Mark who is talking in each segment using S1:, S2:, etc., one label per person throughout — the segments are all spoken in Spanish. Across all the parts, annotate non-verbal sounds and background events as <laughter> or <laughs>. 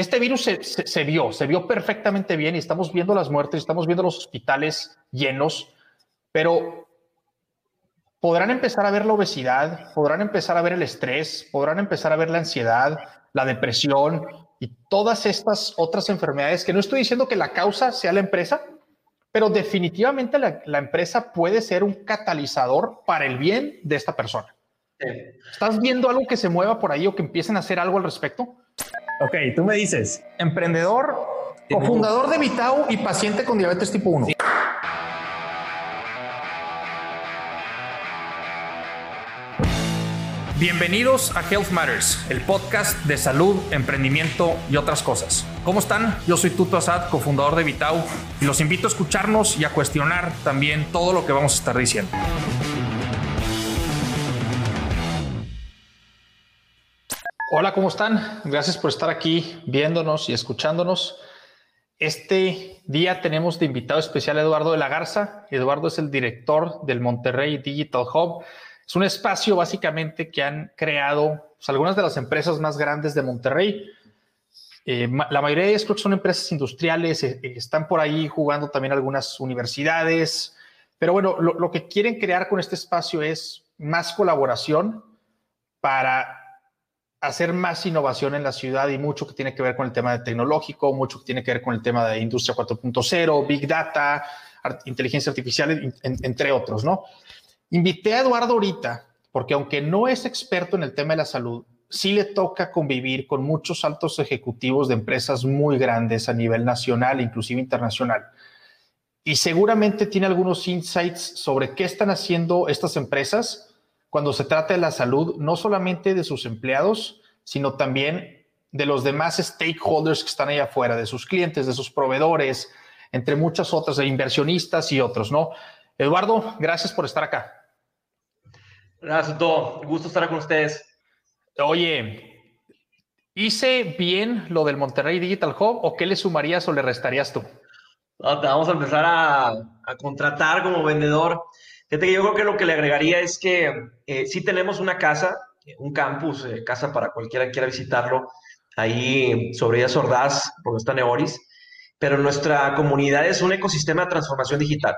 S1: este virus se, vio, se vio perfectamente bien y estamos viendo las muertes, estamos viendo los hospitales llenos, pero podrán empezar a ver la obesidad, podrán empezar a ver el estrés, podrán empezar a ver la ansiedad, la depresión y todas estas otras enfermedades que no estoy diciendo que la causa sea la empresa, pero definitivamente la, empresa puede ser un catalizador para el bien de esta persona. ¿Estás viendo algo que se mueva por ahí o que empiecen a hacer algo al respecto?
S2: Ok, tú me dices.
S1: Emprendedor, cofundador de Vitao y paciente con diabetes tipo 1. Bienvenidos a Health Matters, el podcast de salud, emprendimiento y otras cosas. ¿Cómo están? Yo soy Tuto Asad, cofundador de Vitao, y los invito a escucharnos y a cuestionar también todo lo que vamos a estar diciendo. Hola, ¿cómo están? Gracias por estar aquí viéndonos y escuchándonos. Este día tenemos de invitado especial a Eduardo de la Garza. Eduardo es el director del Monterrey Digital Hub es un espacio básicamente que han creado pues, algunas de las empresas más grandes de Monterrey. Eh, la mayoría de ellas creo que son empresas industriales, eh, eh, están por ahí jugando también algunas universidades, pero bueno, lo, que quieren crear con este espacio es más colaboración para hacer más innovación en la ciudad y mucho que tiene que ver con el tema tecnológico, mucho que tiene que ver con el tema de industria 4.0, big data, inteligencia artificial, entre otros, ¿no? Invité a Eduardo ahorita porque aunque no es experto en el tema de la salud, sí le toca convivir con muchos altos ejecutivos de empresas muy grandes a nivel nacional, inclusive internacional. Y seguramente tiene algunos insights sobre qué están haciendo estas empresas cuando se trata de la salud, no solamente de sus empleados, sino también de los demás stakeholders que están ahí afuera, de sus clientes, de sus proveedores, entre muchas otras, de inversionistas y otros, ¿no? Eduardo, gracias por estar acá.
S3: Gracias, todo. Gusto estar con ustedes.
S1: Oye, ¿hice bien lo del Monterrey Digital Hub o qué le sumarías o le restarías tú?
S3: vamos a empezar a, contratar como vendedor. Fíjate que yo creo que lo que le agregaría es que eh, sí tenemos una casa, un campus, eh, casa para cualquiera que quiera visitarlo, ahí sobre Díaz Ordaz, donde está Neoris, pero nuestra comunidad es un ecosistema de transformación digital.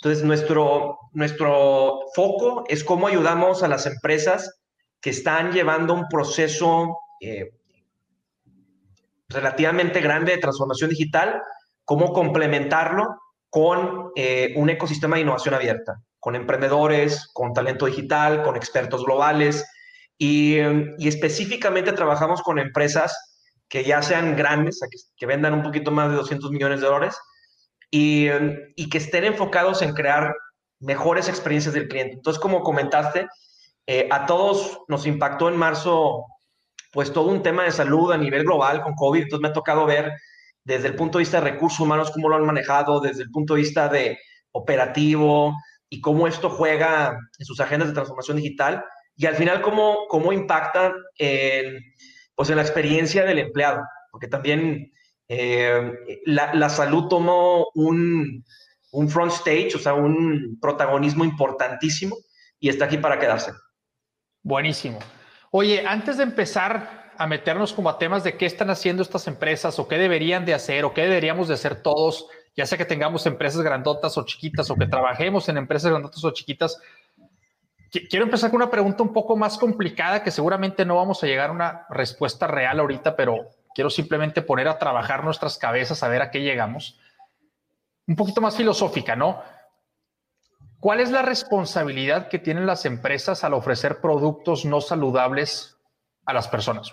S3: Entonces, nuestro, nuestro foco es cómo ayudamos a las empresas que están llevando un proceso eh, relativamente grande de transformación digital, cómo complementarlo con eh, un ecosistema de innovación abierta, con emprendedores, con talento digital, con expertos globales. Y, y específicamente trabajamos con empresas que ya sean grandes, que, vendan un poquito más de 200 millones de dólares, y, que estén enfocados en crear mejores experiencias del cliente. Entonces, como comentaste, eh, a todos nos impactó en marzo, pues todo un tema de salud a nivel global con COVID. Entonces, me ha tocado ver desde el punto de vista de recursos humanos cómo lo han manejado, desde el punto de vista de operativo y cómo esto juega en sus agendas de transformación digital y al final cómo, cómo impacta en, pues en la experiencia del empleado, porque también eh, la, salud tomó un, front stage, o sea, un protagonismo importantísimo y está aquí para quedarse.
S1: Buenísimo. Oye, antes de empezar a meternos como a temas de qué están haciendo estas empresas o qué deberían de hacer o qué deberíamos de hacer todos, ya sea que tengamos empresas grandotas o chiquitas o que trabajemos en empresas grandotas o chiquitas, quiero empezar con una pregunta un poco más complicada que seguramente no vamos a llegar a una respuesta real ahorita, pero quiero simplemente poner a trabajar nuestras cabezas a ver a qué llegamos. Un poquito más filosófica, ¿no? ¿Cuál es la responsabilidad que tienen las empresas al ofrecer productos no saludables a las personas?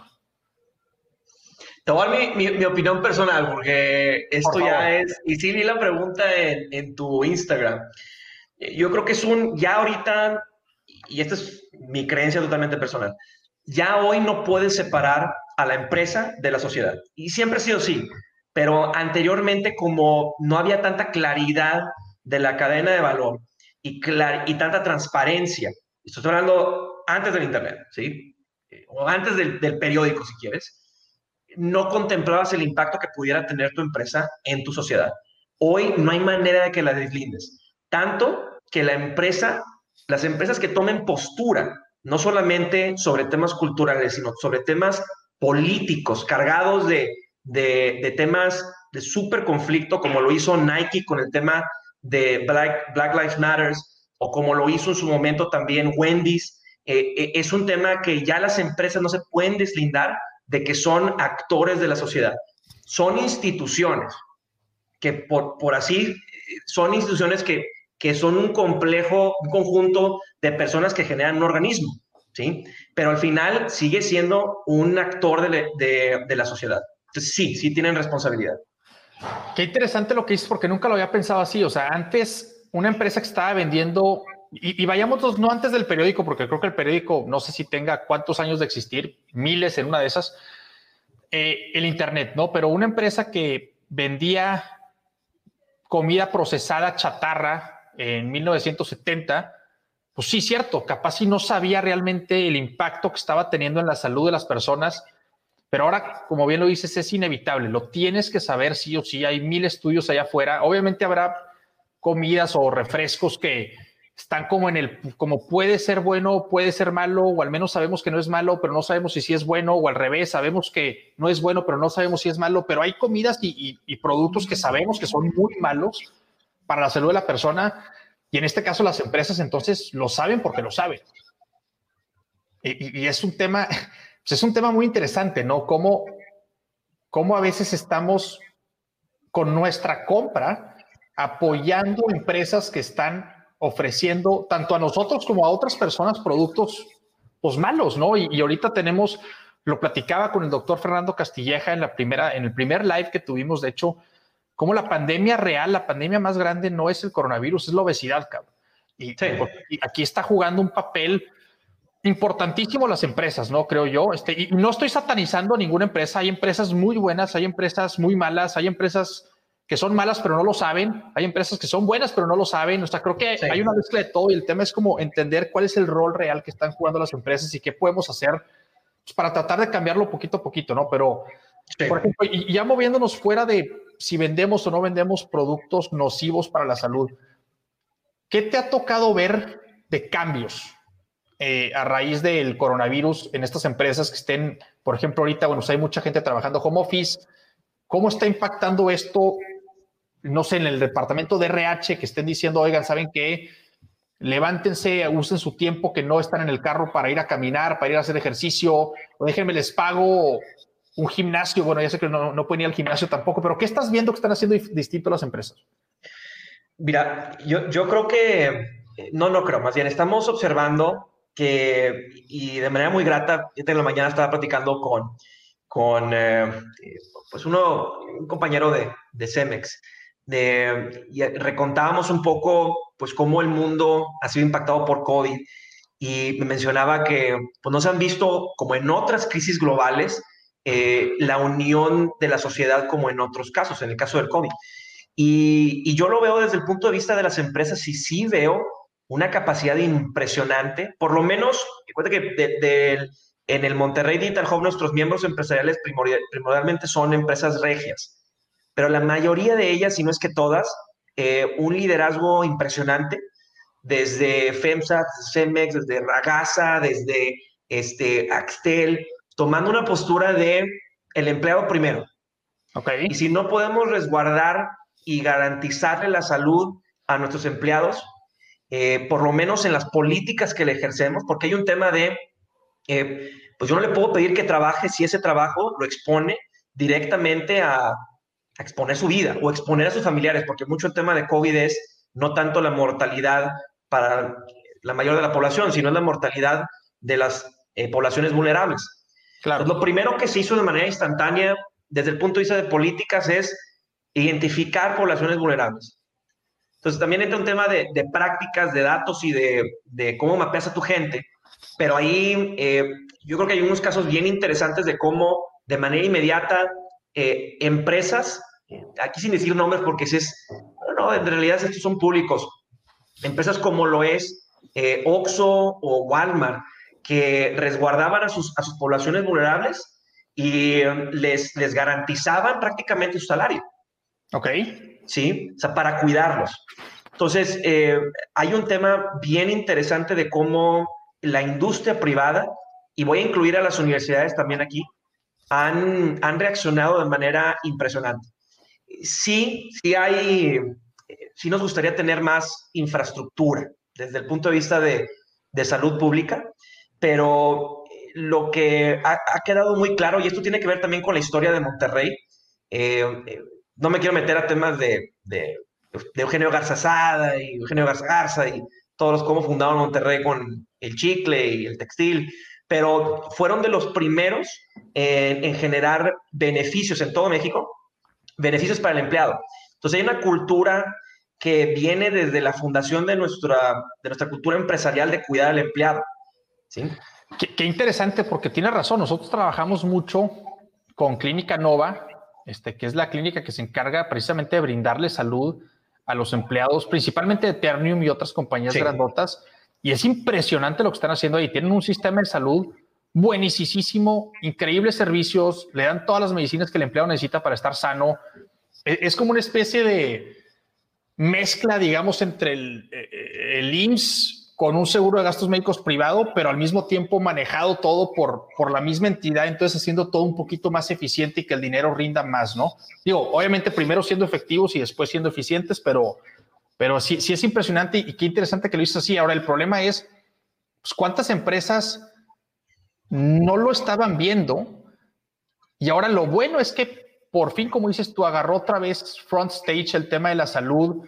S3: Te voy a dar mi, opinión personal, porque esto ya es, y sí vi la pregunta en, en, tu Instagram. Yo creo que es un, ya ahorita, y esta es mi creencia totalmente personal, ya hoy no puedes separar a la empresa de la sociedad. Y siempre ha sido así, pero anteriormente como no había tanta claridad de la cadena de valor y, y tanta transparencia, estoy hablando antes del Internet, ¿sí? O antes del, del periódico, si quieres, no contemplabas el impacto que pudiera tener tu empresa en tu sociedad. Hoy no hay manera de que la deslindes. Tanto que la empresa, las empresas que tomen postura, no solamente sobre temas culturales, sino sobre temas políticos cargados de, de, temas de súper conflicto, como lo hizo Nike con el tema de Black, Lives Matters, o como lo hizo en su momento también Wendy's, eh, eh, es un tema que ya las empresas no se pueden deslindar de que son actores de la sociedad. Son instituciones que por, por así, son instituciones que, que son un complejo, un conjunto de personas que generan un organismo, ¿sí? Pero al final sigue siendo un actor de, de, de la sociedad. Entonces sí, sí tienen responsabilidad.
S1: Qué interesante lo que dices, porque nunca lo había pensado así. O sea, antes una empresa que estaba vendiendo y, vayamos no antes del periódico, porque creo que el periódico no sé si tenga cuántos años de existir, miles en una de esas, eh, el Internet, ¿no? Pero una empresa que vendía comida procesada chatarra en 1970, pues sí, cierto, capaz si no sabía realmente el impacto que estaba teniendo en la salud de las personas, pero ahora, como bien lo dices, es inevitable, lo tienes que saber sí o sí, hay mil estudios allá afuera, obviamente habrá comidas o refrescos que están como en el, como puede ser bueno, puede ser malo, o al menos sabemos que no es malo, pero no sabemos si sí es bueno, o al revés, sabemos que no es bueno, pero no sabemos si es malo, pero hay comidas y, productos que sabemos que son muy malos para la salud de la persona, y en este caso las empresas entonces lo saben porque lo saben. Y, es un tema, <laughs> pues es un tema muy interesante, ¿no? Cómo, cómo a veces estamos con nuestra compra apoyando empresas que están ofreciendo tanto a nosotros como a otras personas productos pues malos, ¿no? Y, ahorita tenemos, lo platicaba con el doctor Fernando Castilleja en la primera, en el primer live que tuvimos, de hecho, como la pandemia real, la pandemia más grande no es el coronavirus, es la obesidad, cabrón. Y, aquí está jugando un papel importantísimo las empresas, ¿no? Creo yo. Este, y no estoy satanizando a ninguna empresa. Hay empresas muy buenas, hay empresas muy malas, hay empresas que son malas pero no lo saben, hay empresas que son buenas pero no lo saben, o sea, creo que hay una mezcla de todo y el tema es como entender cuál es el rol real que están jugando las empresas y qué podemos hacer pues, para tratar de cambiarlo poquito a poquito, ¿no? Pero, por ejemplo, y ya moviéndonos fuera de si vendemos o no vendemos productos nocivos para la salud, ¿qué te ha tocado ver de cambios eh, a raíz del coronavirus en estas empresas que estén, por ejemplo, ahorita, bueno, pues, hay mucha gente trabajando home office, ¿cómo está impactando esto no sé, en el departamento de RH que estén diciendo, oigan, ¿saben qué? Levántense, usen su tiempo que no están en el carro para ir a caminar, para ir a hacer ejercicio, o déjenme les pago un gimnasio. Bueno, ya sé que no, no pueden ir al gimnasio tampoco, pero ¿qué estás viendo que están haciendo distinto las empresas?
S3: Mira, yo, yo creo que, no, no creo, más bien estamos observando que, y de manera muy grata, esta la mañana estaba platicando con, con eh, pues uno, un compañero de, de Cemex, de, y recontábamos un poco, pues, cómo el mundo ha sido impactado por COVID y me mencionaba que, pues, no se han visto, como en otras crisis globales, eh, la unión de la sociedad como en otros casos, en el caso del COVID. Y, y, yo lo veo desde el punto de vista de las empresas y sí veo una capacidad impresionante, por lo menos, cuenta que en el Monterrey Digital Hub nuestros miembros empresariales primordialmente son empresas regias pero la mayoría de ellas, si no es que todas, eh, un liderazgo impresionante, desde FEMSA, CEMEX, desde Ragasa, desde este, Axtel, tomando una postura de el empleado primero. Okay. Y si no podemos resguardar y garantizarle la salud a nuestros empleados, eh, por lo menos en las políticas que le ejercemos, porque hay un tema de, eh, pues yo no le puedo pedir que trabaje si ese trabajo lo expone directamente a, exponer su vida o exponer a sus familiares, porque mucho el tema de COVID es no tanto la mortalidad para la mayor de la población, sino la mortalidad de las eh, poblaciones vulnerables. Claro. lo primero que se hizo de manera instantánea desde el punto de vista de políticas es identificar poblaciones vulnerables. Entonces también entra un tema de, prácticas, de datos y de, cómo mapeas a tu gente, pero ahí eh, yo creo que hay unos casos bien interesantes de cómo de manera inmediata eh, empresas, aquí sin decir nombres porque es, no, en realidad estos son públicos, empresas como lo es eh, Oxxo o Walmart, que resguardaban a sus, a sus poblaciones vulnerables y um, les, les garantizaban prácticamente su salario.
S1: Ok.
S3: Sí, o sea, para cuidarlos. Entonces, eh, hay un tema bien interesante de cómo la industria privada, y voy a incluir a las universidades también aquí, han, han reaccionado de manera impresionante. Sí, sí hay, sí nos gustaría tener más infraestructura desde el punto de vista de, de salud pública, pero lo que ha, quedado muy claro, y esto tiene que ver también con la historia de Monterrey, eh, eh, no me quiero meter a temas de, de, Eugenio Garza Sada y Eugenio Garza Garza y todos los cómo fundaron Monterrey con el chicle y el textil, pero fueron de los primeros en, generar beneficios en todo México, beneficios para el empleado. Entonces hay una cultura que viene desde la fundación de nuestra, de nuestra cultura empresarial de cuidar al empleado. ¿sí?
S1: Qué, interesante, porque tiene razón. Nosotros trabajamos mucho con Clínica Nova, este, que es la clínica que se encarga precisamente de brindarle salud a los empleados, principalmente de Ternium y otras compañías grandotas. Y es impresionante lo que están haciendo ahí. Tienen un sistema de salud buenísimo, increíbles servicios, le dan todas las medicinas que el empleado necesita para estar sano. E, es, como una especie de mezcla, digamos, entre el, e, el IMSS con un seguro de gastos médicos privado, pero al mismo tiempo manejado todo por, por la misma entidad, entonces haciendo todo un poquito más eficiente y que el dinero rinda más, ¿no? Digo, obviamente primero siendo efectivos y después siendo eficientes, pero, pero sí, sí es impresionante y qué interesante que lo hizo así. Ahora, el problema es, pues, ¿cuántas empresas no lo estaban viendo? Y ahora lo bueno es que por fin, como dices tú, agarró otra vez front stage el tema de la salud,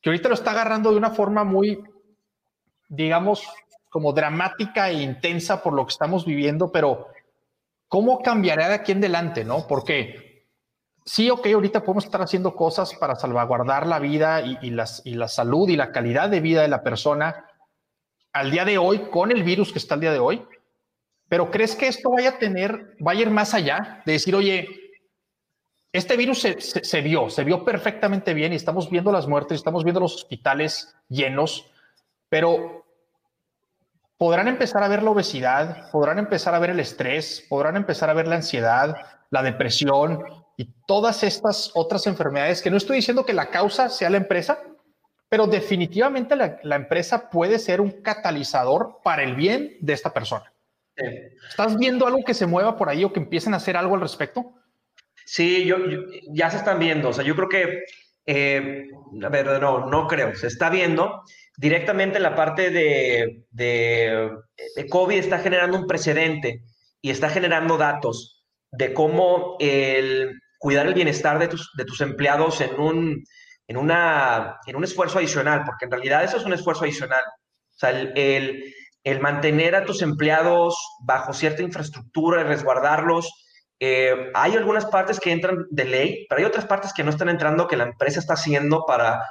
S1: que ahorita lo está agarrando de una forma muy, digamos, como dramática e intensa por lo que estamos viviendo, pero ¿cómo cambiará de aquí en adelante, no? Porque sí, ok, ahorita podemos estar haciendo cosas para salvaguardar la vida y, las, y la salud y la calidad de vida de la persona al día de hoy con el virus que está al día de hoy, pero ¿crees que esto vaya a tener, vaya a ir más allá de decir, oye, este virus se, vio, se vio perfectamente bien y estamos viendo las muertes, estamos viendo los hospitales llenos, pero podrán empezar a ver la obesidad, podrán empezar a ver el estrés, podrán empezar a ver la ansiedad, la depresión y todas estas otras enfermedades que no estoy diciendo que la causa sea la empresa, pero definitivamente la, empresa puede ser un catalizador para el bien de esta persona. ¿Estás viendo algo que se mueva por ahí o que empiecen a hacer algo al respecto?
S3: Sí, yo, ya se están viendo. O sea, yo creo que, eh, a ver, no, no creo, se está viendo directamente la parte de, de, COVID está generando un precedente y está generando datos de cómo el cuidar el bienestar de tus, de tus empleados en un, en, una, en un esfuerzo adicional, porque en realidad eso es un esfuerzo adicional. O sea, el, el, mantener a tus empleados bajo cierta infraestructura y resguardarlos. Eh, hay algunas partes que entran de ley, pero hay otras partes que no están entrando que la empresa está haciendo para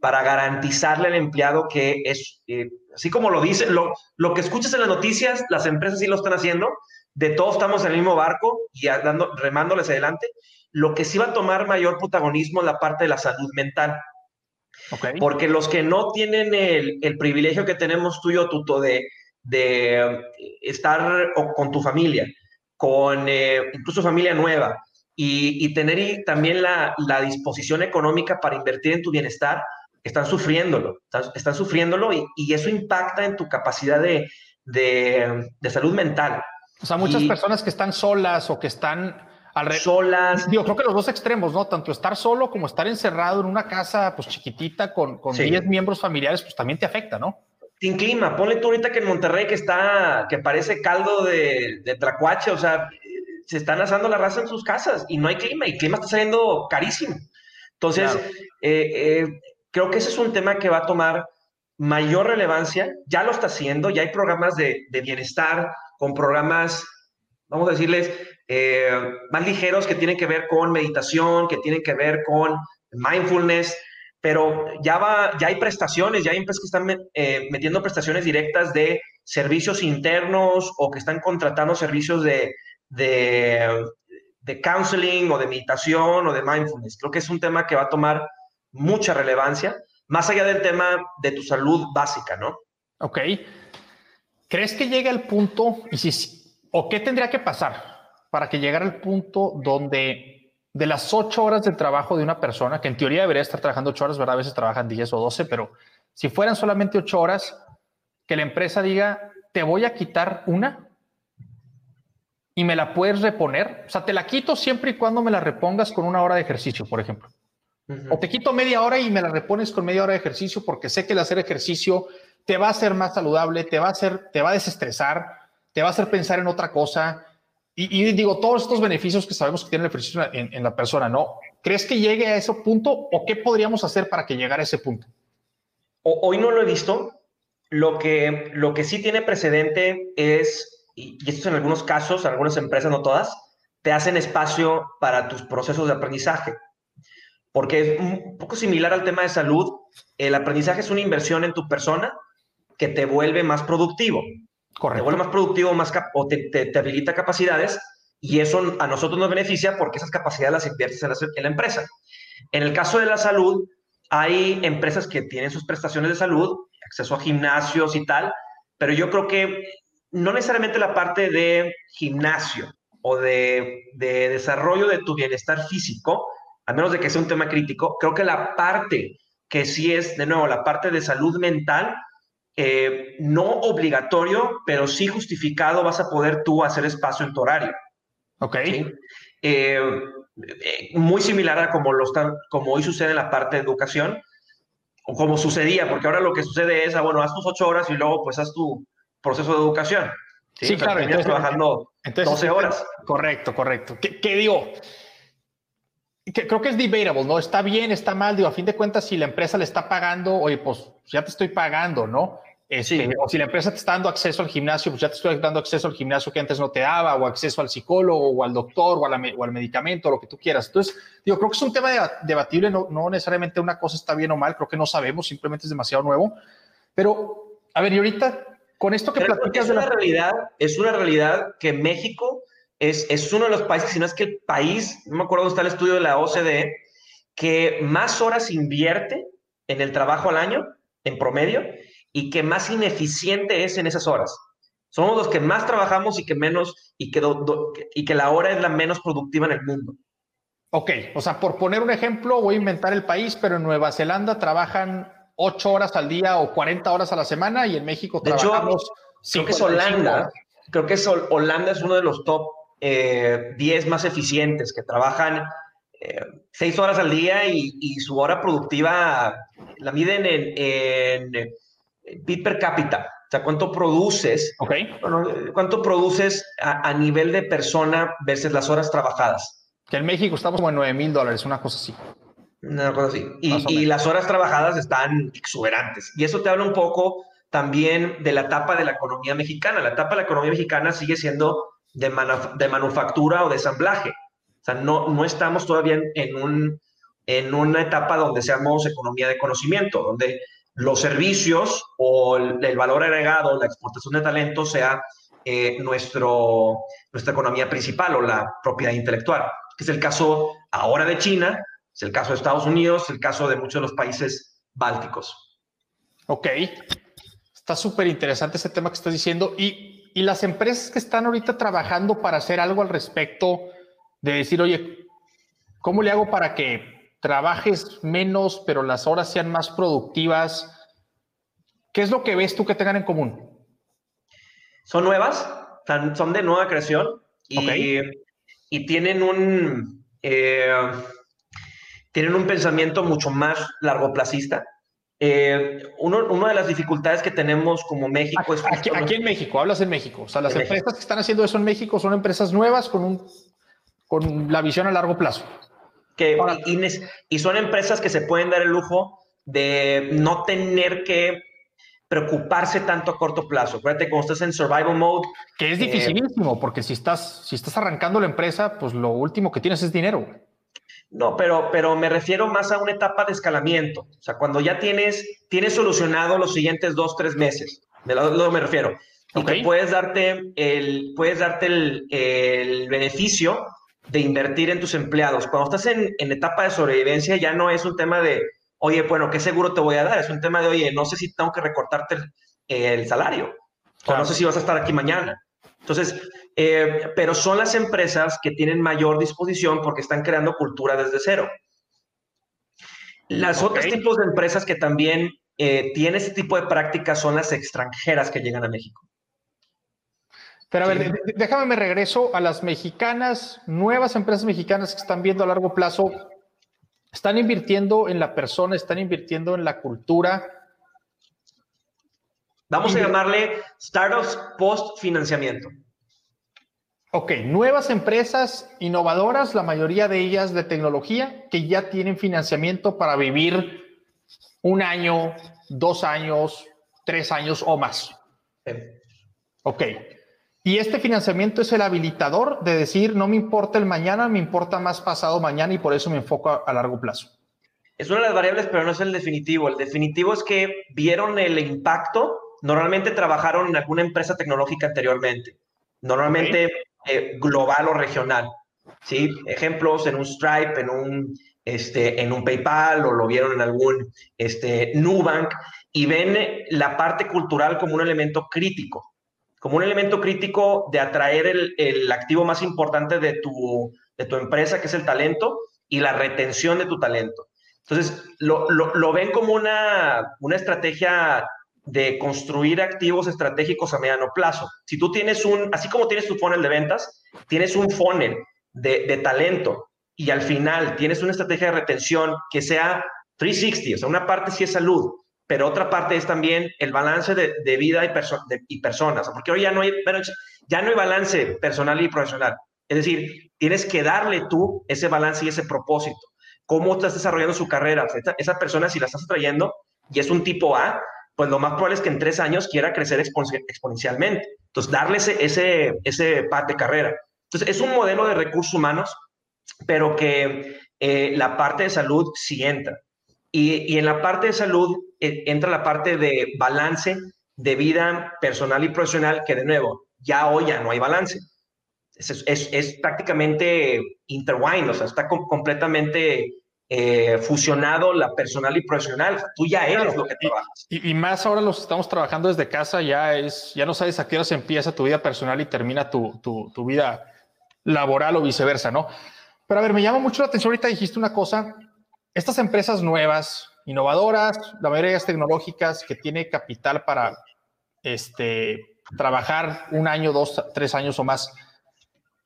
S3: para garantizarle al empleado que es, eh, así como lo dicen, lo, lo que escuchas en las noticias, las empresas sí lo están haciendo, de todos estamos en el mismo barco y dando, remándoles adelante. Lo que sí va a tomar mayor protagonismo es la parte de la salud mental. Porque los que no tienen el, el, privilegio que tenemos tú y yo, Tuto, de, de eh, estar con tu familia, con eh, incluso familia nueva, y, y tener también la, la, disposición económica para invertir en tu bienestar, están sufriéndolo, están, sufriéndolo y, eso impacta en tu capacidad de, de, salud mental.
S1: O sea, muchas personas que están solas o que están
S3: solas.
S1: Yo creo que los dos extremos, ¿no? Tanto estar solo como estar encerrado en una casa pues chiquitita con, con 10 miembros familiares, pues también te afecta, ¿no?
S3: Sin clima, ponle tú ahorita que en Monterrey que está, que parece caldo de, de tracuache, o sea, se están asando la raza en sus casas y no hay clima y el clima está saliendo carísimo. Entonces, eh, eh, Creo que ese es un tema que va a tomar mayor relevancia, ya lo está haciendo, ya hay programas de, bienestar con programas, vamos a decirles, eh, más ligeros que tienen que ver con meditación, que tienen que ver con mindfulness, pero ya, va, ya hay prestaciones, ya hay empresas que están eh, metiendo prestaciones directas de servicios internos o que están contratando servicios de, de, de counseling o de meditación o de mindfulness. Creo que es un tema que va a tomar mucha relevancia, más allá del tema de tu salud básica, ¿no?
S1: Ok. ¿Crees que llegue al punto, y si, o qué tendría que pasar para que llegara al punto donde de las ocho horas de trabajo de una persona, que en teoría debería estar trabajando ocho horas, ¿verdad? A veces trabajan diez o doce, pero si fueran solamente ocho horas, que la empresa diga, te voy a quitar una y me la puedes reponer. O sea, te la quito siempre y cuando me la repongas con una hora de ejercicio, por ejemplo. O te quito media hora y me la repones con media hora de ejercicio porque sé que el hacer ejercicio te va a hacer más saludable, te va a hacer, te va a desestresar, te va a hacer pensar en otra cosa. Y, digo, todos estos beneficios que sabemos que tiene el ejercicio en, la persona, ¿no? ¿Crees que llegue a ese punto o qué podríamos hacer para que llegara a ese punto?
S3: hoy no lo he visto. Lo que, lo que sí tiene precedente es, y esto en algunos casos, algunas empresas, no todas, te hacen espacio para tus procesos de aprendizaje. Porque es un poco similar al tema de salud. El aprendizaje es una inversión en tu persona que te vuelve más productivo. Correcto. Te vuelve más productivo más o te, te, habilita capacidades y eso a nosotros nos beneficia porque esas capacidades las inviertes en la, en la, empresa. En el caso de la salud, hay empresas que tienen sus prestaciones de salud, acceso a gimnasios y tal, pero yo creo que no necesariamente la parte de gimnasio o de, de desarrollo de tu bienestar físico, a menos de que sea un tema crítico, creo que la parte que sí es, de nuevo, la parte de salud mental, eh, no obligatorio, pero sí justificado, vas a poder tú hacer espacio en tu horario.
S1: Ok.
S3: Eh, eh, muy similar a como, lo están, como hoy sucede en la parte de educación, o como sucedía, porque ahora lo que sucede es, ah, bueno, haz tus ocho horas y luego pues haz tu proceso de educación.
S1: Sí, claro.
S3: Entonces, trabajando 12 horas.
S1: Correcto, correcto. ¿Qué, qué digo? creo que es debatable, ¿no? Está bien, está mal, digo, a fin de cuentas, si la empresa le está pagando, oye, pues ya te estoy pagando, ¿no? Este, o si la empresa te está dando acceso al gimnasio, pues ya te estoy dando acceso al gimnasio que antes no te daba, o acceso al psicólogo, o al doctor, o, o al medicamento, lo que tú quieras. Entonces, digo, creo que es un tema debatible, no, no necesariamente una cosa está bien o mal, creo que no sabemos, simplemente es demasiado nuevo. Pero, a ver, y ahorita, con esto que platicas
S3: es de la... realidad, es una realidad que México es, es uno de los países, si no es que el país, no me acuerdo dónde está el estudio de la OCDE, que más horas invierte en el trabajo al año, en promedio, y que más ineficiente es en esas horas. Somos los que más trabajamos y que menos, y que, y que la hora es la menos productiva en el mundo.
S1: Ok, o sea, por poner un ejemplo, voy a inventar el país, pero en Nueva Zelanda trabajan 8 horas al día o 40 horas a la semana y en México trabajamos.
S3: creo que es Holanda. Creo que es Holanda es uno de los top 10 eh, más eficientes que trabajan eh, seis horas al día y, su hora productiva la miden en, bit per cápita. O sea, cuánto produces,
S1: okay.
S3: cuánto produces a, nivel de persona versus las horas trabajadas.
S1: Que en México estamos como en 9 mil dólares, una cosa así.
S3: Una cosa así. Y, y las horas trabajadas están exuberantes. Y eso te habla un poco también de la etapa de la economía mexicana. La etapa de la economía mexicana sigue siendo de, de manufactura o de ensamblaje. O sea, no, no estamos todavía en, un, en una etapa donde seamos economía de conocimiento, donde los servicios o el, valor agregado, la exportación de talento sea eh, nuestro, nuestra economía principal o la propiedad intelectual, que es el caso ahora de China, es el caso de Estados Unidos, es el caso de muchos de los países bálticos.
S1: Ok, está súper interesante ese tema que estás diciendo. Y y las empresas que están ahorita trabajando para hacer algo al respecto, de decir, oye, ¿cómo le hago para que trabajes menos, pero las horas sean más productivas? ¿Qué es lo que ves tú que tengan en común?
S3: Son nuevas, son de nueva creación y, y tienen un... Eh, tienen un pensamiento mucho más largoplacista. Eh, uno, una de las dificultades que tenemos como México es...
S1: Aquí, aquí, en México, hablas en México. O sea, las empresas que están haciendo eso en México son empresas nuevas con, un, con la visión a largo plazo.
S3: Que, y, y, son empresas que se pueden dar el lujo de no tener que preocuparse tanto a corto plazo. Acuérdate, cuando estás en survival mode...
S1: Que es eh, dificilísimo, porque si estás, si estás arrancando la empresa, pues lo último que tienes es dinero.
S3: No, pero, pero me refiero más a una etapa de escalamiento. O sea, cuando ya tienes, tienes solucionado los siguientes dos, tres meses. De lo, me refiero. Y que puedes darte el, puedes darte el, beneficio de invertir en tus empleados. Cuando estás en, en, etapa de sobrevivencia, ya no es un tema de, oye, bueno, ¿qué seguro te voy a dar? Es un tema de, oye, no sé si tengo que recortarte el, salario. O no sé si vas a estar aquí mañana. Entonces, eh, pero son las empresas que tienen mayor disposición porque están creando cultura desde cero. Las otros tipos de empresas que también eh, tienen este tipo de prácticas son las extranjeras que llegan a México.
S1: Pero a ver, déjame me regreso a las mexicanas, nuevas empresas mexicanas que están viendo a largo plazo, están invirtiendo en la persona, están invirtiendo en la cultura.
S3: Vamos a llamarle startups post financiamiento.
S1: Ok, nuevas empresas innovadoras, la mayoría de ellas de tecnología, que ya tienen financiamiento para vivir un año, dos años, tres años o más. Ok. Y este financiamiento es el habilitador de decir, no me importa el mañana, me importa más pasado mañana y por eso me enfoco a, largo plazo.
S3: Es una de las variables, pero no es el definitivo. El definitivo es que vieron el impacto. Normalmente trabajaron en alguna empresa tecnológica anteriormente. Normalmente eh, global o regional. ¿sí? Ejemplos en un Stripe, en un, este, en un PayPal o lo vieron en algún este, Nubank y ven la parte cultural como un elemento crítico, como un elemento crítico de atraer el, activo más importante de tu, de tu empresa, que es el talento, y la retención de tu talento. Entonces, lo, lo, lo ven como una, una estrategia de construir activos estratégicos a mediano plazo. Si tú tienes un, así como tienes tu funnel de ventas, tienes un funnel de, talento y al final tienes una estrategia de retención que sea 360, o sea, una parte sí es salud, pero otra parte es también el balance de, vida y, y, personas, porque hoy ya no, hay, ya no hay balance personal y profesional. Es decir, tienes que darle tú ese balance y ese propósito. ¿Cómo estás desarrollando su carrera? esa persona, si la estás trayendo y es un tipo A, pues lo más probable es que en tres años quiera crecer exponencialmente. Entonces, darle ese, ese, ese path de carrera. Entonces, es un modelo de recursos humanos, pero que eh, la parte de salud sí entra. Y, y en la parte de salud entra la parte de balance de vida personal y profesional, que de nuevo, ya hoy ya no hay balance. Es, es, es prácticamente intertwined, o sea, está completamente eh, fusionado la personal y profesional. tú ya eres lo que trabajas.
S1: Y, más ahora los estamos trabajando desde casa, ya es, ya no sabes a qué hora se empieza tu vida personal y termina tu, tu, tu vida laboral o viceversa, ¿no? Pero a ver, me llama mucho la atención, ahorita dijiste una cosa, estas empresas nuevas, innovadoras, la mayoría de ellas tecnológicas, que tiene capital para este, trabajar un año, dos, tres años o más,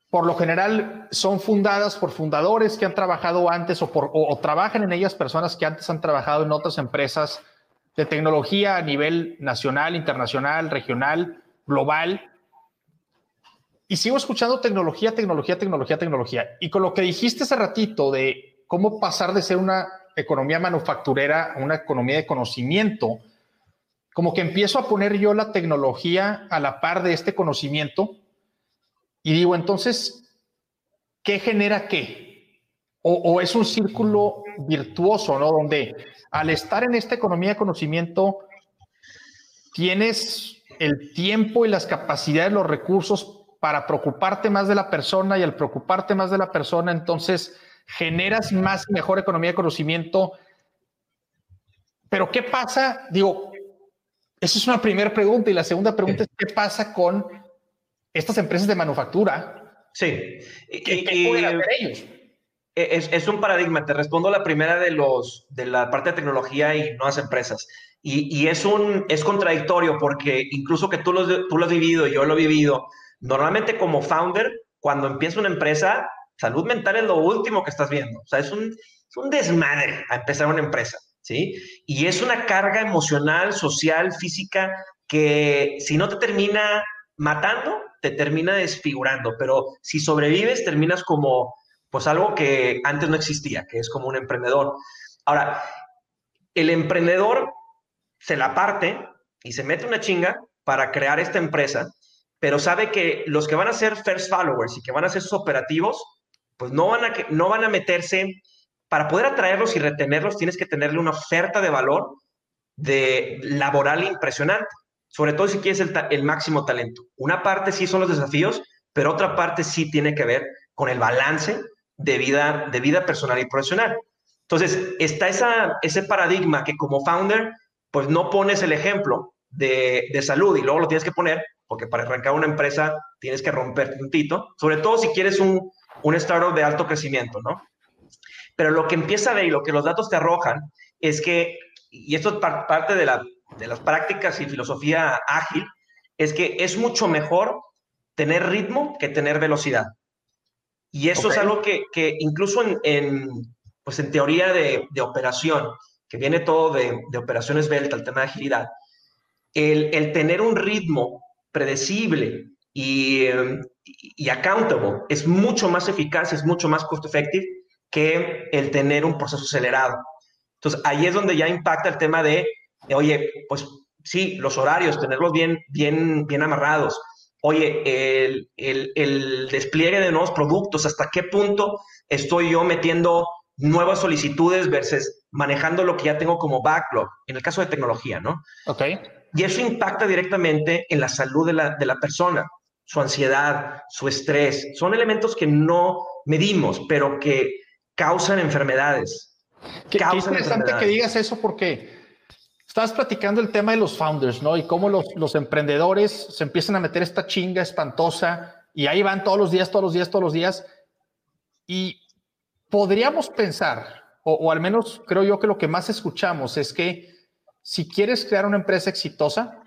S1: por lo general son fundadas por fundadores que han trabajado antes o, por, o, trabajan en ellas personas que antes han trabajado en otras empresas de tecnología a nivel nacional, internacional, regional, global. Y sigo escuchando tecnología, tecnología, tecnología, tecnología. Y con lo que dijiste hace ratito de cómo pasar de ser una economía manufacturera una economía de conocimiento, como que empiezo a poner yo la tecnología a la par de este conocimiento y digo, entonces, ¿qué genera qué? O, es un círculo virtuoso, ¿no? Donde al estar en esta economía de conocimiento, tienes el tiempo y las capacidades, los recursos para preocuparte más de la persona y al preocuparte más de la persona, entonces generas más y mejor economía de conocimiento. Pero ¿qué pasa? Digo, esa es una primera pregunta y la segunda pregunta es ¿qué pasa con estas empresas de manufactura.
S3: Sí. ¿Qué, pueden hacer ellos? E, es, es, un paradigma. Te respondo la primera de los de la parte de tecnología y nuevas empresas. Y, y es un es contradictorio porque incluso que tú lo, tú lo has vivido yo lo he vivido, normalmente como founder, cuando empieza una empresa, salud mental es lo último que estás viendo. O sea, es un, es un desmadre a empezar una empresa, ¿sí? Y es una carga emocional, social, física, que si no te termina matando, te termina desfigurando, pero si sobrevives, terminas como pues algo que antes no existía, que es como un emprendedor. Ahora, el emprendedor se la parte y se mete una chinga para crear esta empresa, pero sabe que los que van a ser first followers y que van a ser sus operativos, pues no van a, no van a meterse, para poder atraerlos y retenerlos, tienes que tenerle una oferta de valor de laboral impresionante sobre todo si quieres el, máximo talento. Una parte sí son los desafíos, pero otra parte sí tiene que ver con el balance de vida, de vida personal y profesional. Entonces, está esa, ese paradigma que como founder, pues no pones el ejemplo de, salud y luego lo tienes que poner, porque para arrancar una empresa tienes que romper un tito, sobre todo si quieres un, un startup de alto crecimiento, ¿no? Pero lo que empieza a ver y lo que los datos te arrojan es que, y esto es parte de la de las prácticas y filosofía ágil es que es mucho mejor tener ritmo que tener velocidad. Y eso es algo que, que incluso en, pues en teoría de, de, operación, que viene todo de, de operaciones Delta, el tema de agilidad, el, el tener un ritmo predecible y, y, accountable es mucho más eficaz, es mucho más cost effective que el tener un proceso acelerado. Entonces, ahí es donde ya impacta el tema de, oye, pues sí, los horarios, tenerlos bien, bien, bien amarrados. Oye, el, el, el despliegue de nuevos productos, hasta qué punto estoy yo metiendo nuevas solicitudes versus manejando lo que ya tengo como backlog, en el caso de tecnología, ¿no?
S1: Ok.
S3: Y eso impacta directamente en la salud de la, de la persona, su ansiedad, su estrés. Son elementos que no medimos, pero que causan enfermedades.
S1: Qué, interesante que digas eso porque estabas platicando el tema de los founders, ¿no? Y cómo los, los emprendedores se empiezan a meter esta chinga espantosa y ahí van todos los días, todos los días, todos los días. Y podríamos pensar, o, o, al menos creo yo que lo que más escuchamos es que si quieres crear una empresa exitosa,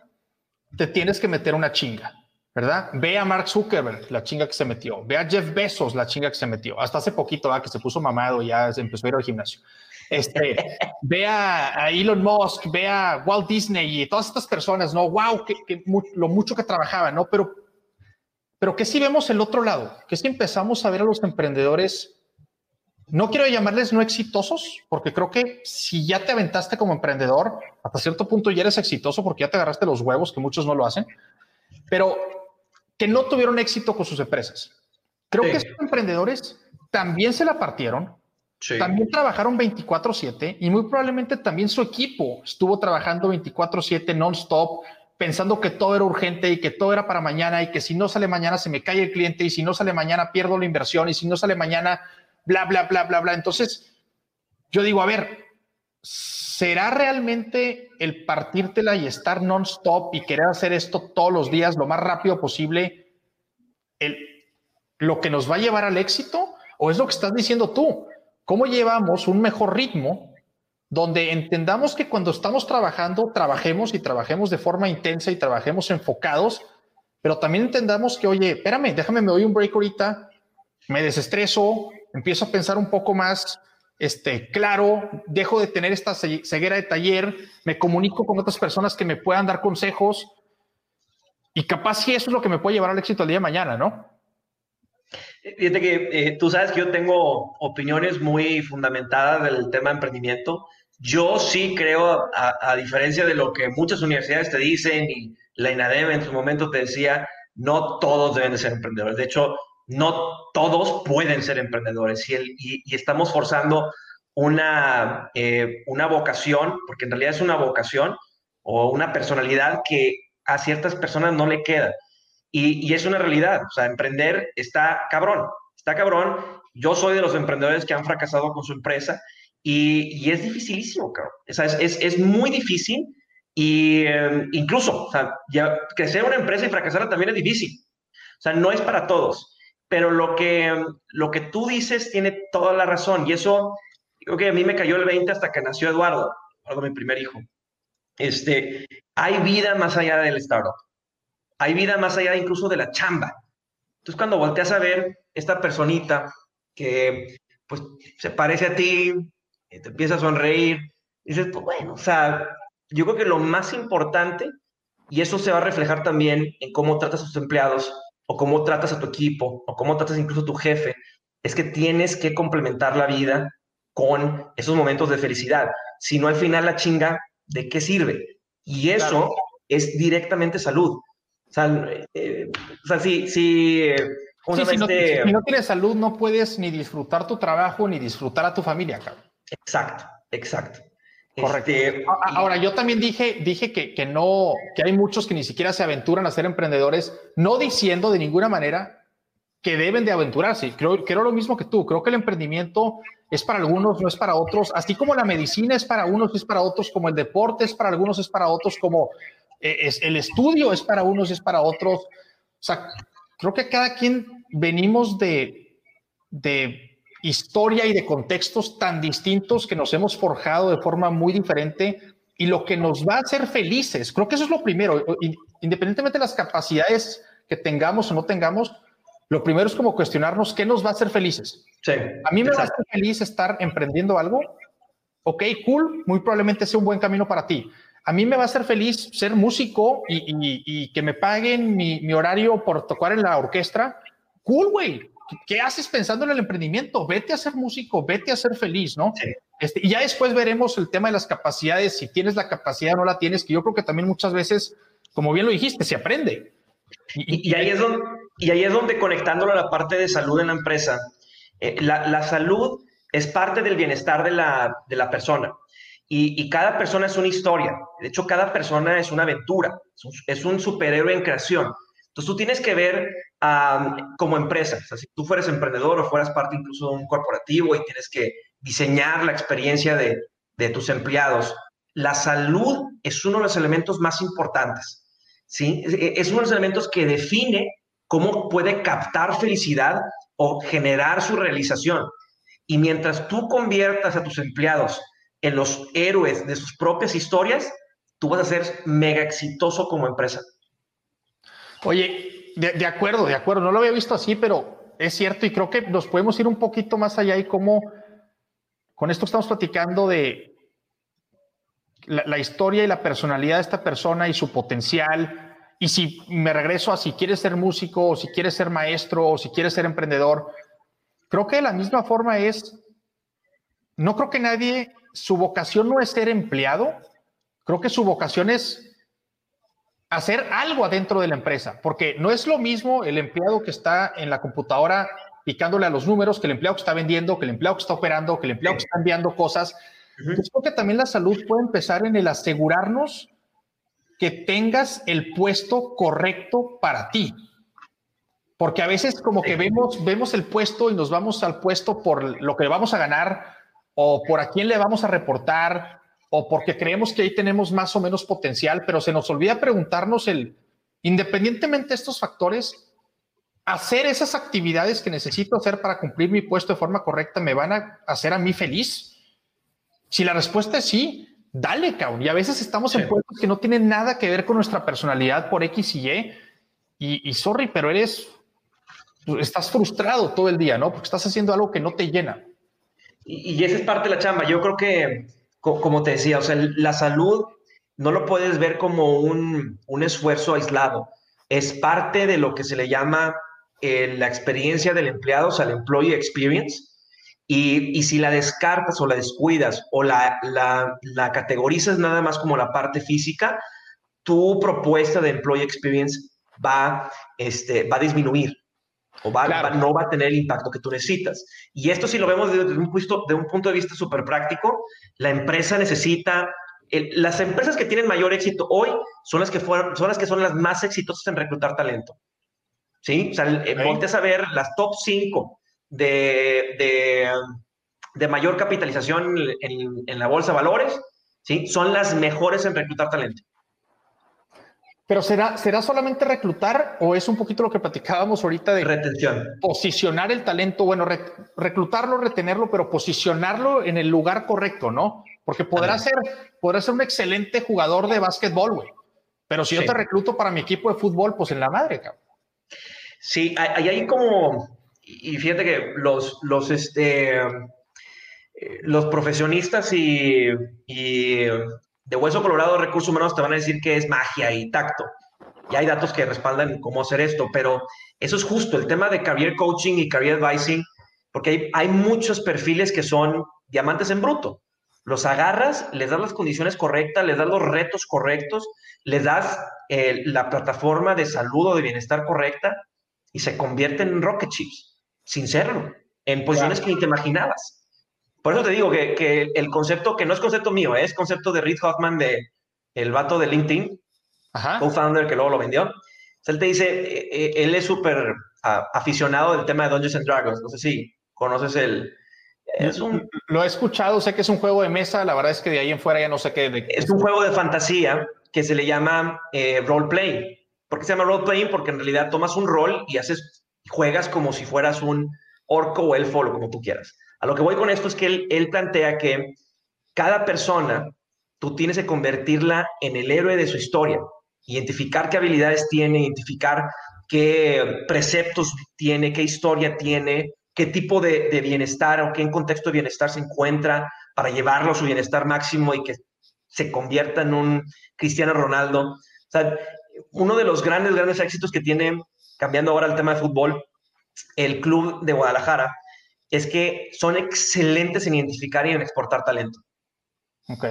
S1: te tienes que meter una chinga. ¿Verdad? Ve a Mark Zuckerberg, la chinga que se metió. Ve a Jeff Bezos, la chinga que se metió. Hasta hace poquito, que se puso mamado y ya se empezó a ir al gimnasio. Este, <laughs> ve a, Elon Musk, ve a Walt Disney y todas estas personas, ¿no? Wow, que, lo mucho que trabajaban, ¿no? Pero, pero que si vemos el otro lado, que si empezamos a ver a los emprendedores, no quiero llamarles no exitosos, porque creo que si ya te aventaste como emprendedor, hasta cierto punto ya eres exitoso porque ya te agarraste los huevos, que muchos no lo hacen, pero que no tuvieron éxito con sus empresas. Creo que estos emprendedores también se la partieron, también trabajaron 24/7 y muy probablemente también su equipo estuvo trabajando 24/7 non-stop, pensando que todo era urgente y que todo era para mañana y que si no sale mañana se me cae el cliente y si no sale mañana pierdo la inversión y si no sale mañana, bla, bla, bla, bla, bla. Entonces, yo digo, a ver, ¿será realmente el partírtela y estar non-stop y querer hacer esto todos los días lo más rápido posible el, lo que nos va a llevar al éxito? ¿O es lo que estás diciendo tú? ¿Cómo llevamos un mejor ritmo donde entendamos que cuando estamos trabajando, trabajemos y trabajemos de forma intensa y trabajemos enfocados, pero también entendamos que, oye, espérame, déjame, me doy un break ahorita, me desestreso, empiezo a pensar un poco más este, claro, dejo de tener esta ceguera de taller, me comunico con otras personas que me puedan dar consejos y capaz si eso es lo que me puede llevar al éxito el día de mañana, ¿no?
S3: Fíjate que eh, tú sabes que yo tengo opiniones muy fundamentadas del tema de emprendimiento. Yo sí creo, a, a, diferencia de lo que muchas universidades te dicen y la INADEM en su momento te decía, no todos deben de ser emprendedores. De hecho, no todos pueden ser emprendedores y, estamos forzando una, eh, una vocación, porque en realidad es una vocación o una personalidad que a ciertas personas no le queda. Y, es una realidad, o sea, emprender está cabrón, está cabrón. Yo soy de los emprendedores que han fracasado con su empresa y, es dificilísimo, cabrón. O sea, es, es, muy difícil y eh, incluso, o sea, ya, que una empresa y fracasar también es difícil. O sea, no es para todos pero lo que, lo que tú dices tiene toda la razón y eso creo que a mí me cayó el 20 hasta que nació Eduardo, Eduardo mi primer hijo. Este, hay vida más allá del startup, hay vida más allá incluso de la chamba. Entonces cuando volteas a ver esta personita que pues se parece a ti, te empieza a sonreír, dices, pues bueno, o sea, yo creo que lo más importante, y eso se va a reflejar también en cómo tratas a tus empleados, o cómo tratas a tu equipo, o cómo tratas incluso a tu jefe, es que tienes que complementar la vida con esos momentos de felicidad. Si no, al final la chinga, ¿de qué sirve? Y eso es directamente salud. O sea, eh, o sea si, si,
S1: eh, si, no, este? si, no, tienes salud, no puedes ni disfrutar tu trabajo ni disfrutar a tu familia, cabrón.
S3: Exacto, exacto.
S1: Correcto. Este, Ahora, yo también dije, dije que, que, no, que hay muchos que ni siquiera se aventuran a ser emprendedores, no diciendo de ninguna manera que deben de aventurarse. Creo, creo lo mismo que tú. Creo que el emprendimiento es para algunos, no es para otros. Así como la medicina es para unos, es para otros, como el deporte es para algunos, es para otros, como eh, es, el estudio es para unos, es para otros. O sea, creo que cada quien venimos de, de historia y de contextos tan distintos que nos hemos forjado de forma muy diferente y lo que nos va a hacer felices. Creo que eso es lo primero, independientemente de las capacidades que tengamos o no tengamos, lo primero es como cuestionarnos qué nos va a hacer felices. Sí, a mí me va a hacer feliz estar emprendiendo algo. Ok, cool, muy probablemente sea un buen camino para ti. A mí me va a hacer feliz ser músico y, que me paguen mi, horario por tocar en la orquesta. Cool, güey. ¿Qué haces pensando en el emprendimiento? Vete a ser músico, vete a ser feliz, ¿no? Este, y ya después veremos el tema de las capacidades, si tienes la capacidad o no la tienes, que yo creo que también muchas veces, como bien lo dijiste, se aprende.
S3: Y, ahí, es donde, y ahí es donde conectándolo a la parte de salud en la empresa, eh, la, salud es parte del bienestar de la, de la persona. Y, cada persona es una historia. De hecho, cada persona es una aventura. Es un, superhéroe en creación. Entonces, tú tienes que ver como empresa. Si tú fueras emprendedor o fueras parte incluso de un corporativo y tienes que diseñar la experiencia de, de tus empleados, la salud es uno de los elementos más importantes. ¿sí? Es uno de los elementos que define cómo puede captar felicidad o generar su realización. Y mientras tú conviertas a tus empleados en los héroes de sus propias historias, tú vas a ser mega exitoso como empresa.
S1: Oye, de, acuerdo, de acuerdo, no lo había visto así, pero es cierto y creo que nos podemos ir un poquito más allá y cómo con esto estamos platicando de la, la historia y la personalidad de esta persona y su potencial, y si me regreso a si quieres ser músico o si quieres ser maestro o si quieres ser emprendedor, creo que de la misma forma es, no creo que nadie, su vocación no es ser empleado, creo que su vocación es hacer algo adentro de la empresa, porque no es lo mismo el empleado que está en la computadora picándole a los números que el empleado que está vendiendo, que el empleado que está operando, que el empleado que está enviando cosas. Entonces, creo que también la salud puede empezar en el asegurarnos que tengas el puesto correcto para ti. Porque a veces como que vemos, vemos el puesto y nos vamos al puesto por lo que vamos a ganar o por a quién le vamos a reportar o porque creemos que ahí tenemos más o menos potencial, pero se nos olvida preguntarnos el, independientemente de estos factores, hacer esas actividades que necesito hacer para cumplir mi puesto de forma correcta, ¿me van a hacer a mí feliz? Si la respuesta es sí, dale, cabrón. Y a veces estamos en puestos que no tienen nada que ver con nuestra personalidad por X y Y. Y, sorry, pero eres, estás frustrado todo el día, ¿no? Porque estás haciendo algo que no te llena.
S3: Y, esa es parte de la chamba. Yo creo que, como te decía, o sea, la salud no lo puedes ver como un, un esfuerzo aislado. Es parte de lo que se le llama eh, la experiencia del empleado, o sea, el employee experience y, si la descartas o la descuidas o la, la, categorizas nada más como la parte física, tu propuesta de employee experience va, este, va a disminuir o va, no va a tener el impacto que tú necesitas. Y esto si lo vemos desde un punto de, un punto de vista súper práctico, la empresa necesita, las empresas que tienen mayor éxito hoy son las que, fueron, son las que son las más exitosas en reclutar talento. ¿Sí? O sea, okay. a ver las top 5 de, de, mayor capitalización en, la bolsa de valores, ¿sí? son las mejores en reclutar talento.
S1: Pero será, será solamente reclutar o es un poquito lo que platicábamos ahorita de
S3: retención.
S1: Posicionar el talento, bueno, reclutarlo, retenerlo, pero posicionarlo en el lugar correcto, ¿no? Porque podrá ser, podrá ser un excelente jugador de básquetbol, güey. Pero si yo te recluto para mi equipo de fútbol, pues en la madre, cabrón.
S3: Sí, hay, hay como, y fíjate que los, los, este, los profesionistas y, de Hueso Colorado Recursos Humanos te van a decir que es magia y tacto. Y hay datos que respaldan cómo hacer esto, pero eso es justo, el tema de career coaching y career advising, porque hay, hay muchos perfiles que son diamantes en bruto. Los agarras, les das las condiciones correctas, les das los retos correctos, les das eh, la plataforma de salud o de bienestar correcta y se convierten en rocket chips sin serlo, en posiciones que ni te imaginabas. Por eso te digo que, el concepto, que no es concepto mío, es concepto de Reid Hoffman, de, el vato de LinkedIn, co-founder que luego lo vendió. él te dice, eh, eh, él es súper aficionado del tema de Dungeons and Dragons. No sé si conoces el...
S1: Es un, lo he escuchado, sé que es un juego de mesa, la verdad es que de ahí en fuera ya no sé qué.
S3: Es un juego de fantasía que se le llama eh, role. ¿Por qué se llama role playing? Porque en realidad tomas un rol y haces juegas como si fueras un orco o elfo o como tú quieras. A lo que voy con esto es que él, plantea que cada persona, tú tienes que convertirla en el héroe de su historia, identificar qué habilidades tiene, identificar qué preceptos tiene, qué historia tiene, qué tipo de, bienestar o qué contexto de bienestar se encuentra para llevarlo a su bienestar máximo y que se convierta en un Cristiano Ronaldo. O sea, uno de los grandes, grandes éxitos que tiene, cambiando ahora el tema de fútbol, el club de Guadalajara, es que son excelentes en identificar y en exportar talento.
S1: Ok.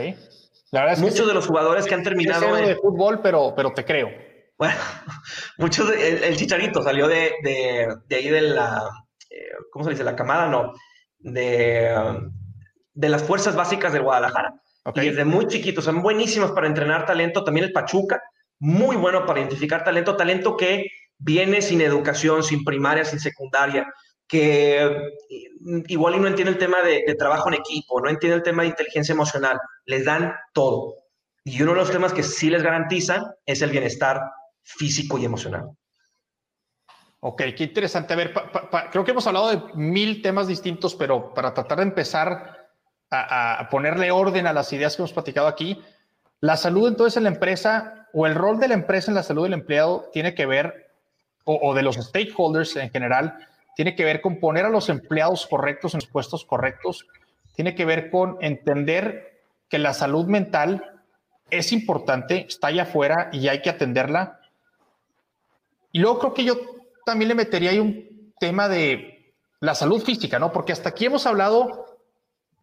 S3: La verdad es Muchos de los jugadores que han terminado...
S1: de fútbol, pero, pero te creo.
S3: Bueno, <laughs> muchos... el, Chicharito salió de, de, ahí de la... Eh, ¿Cómo se dice? La camada, no. De, de las fuerzas básicas de Guadalajara. Y desde muy chiquitos, son buenísimos para entrenar talento. También el Pachuca, muy bueno para identificar talento. Talento que viene sin educación, sin primaria, sin secundaria que igual y no entiende el tema de, trabajo en equipo, no entiende el tema de inteligencia emocional, les dan todo. Y uno de los temas que sí les garantizan es el bienestar físico y emocional.
S1: Ok, qué interesante. A ver, creo que hemos hablado de mil temas distintos, pero para tratar de empezar a, ponerle orden a las ideas que hemos platicado aquí, la salud entonces en la empresa o el rol de la empresa en la salud del empleado tiene que ver, o de los stakeholders en general, tiene que ver con poner a los empleados correctos en los puestos correctos, tiene que ver con entender que la salud mental es importante, está allá afuera y hay que atenderla. Y luego creo que yo también le metería ahí un tema de la salud física, ¿no? Porque hasta aquí hemos hablado,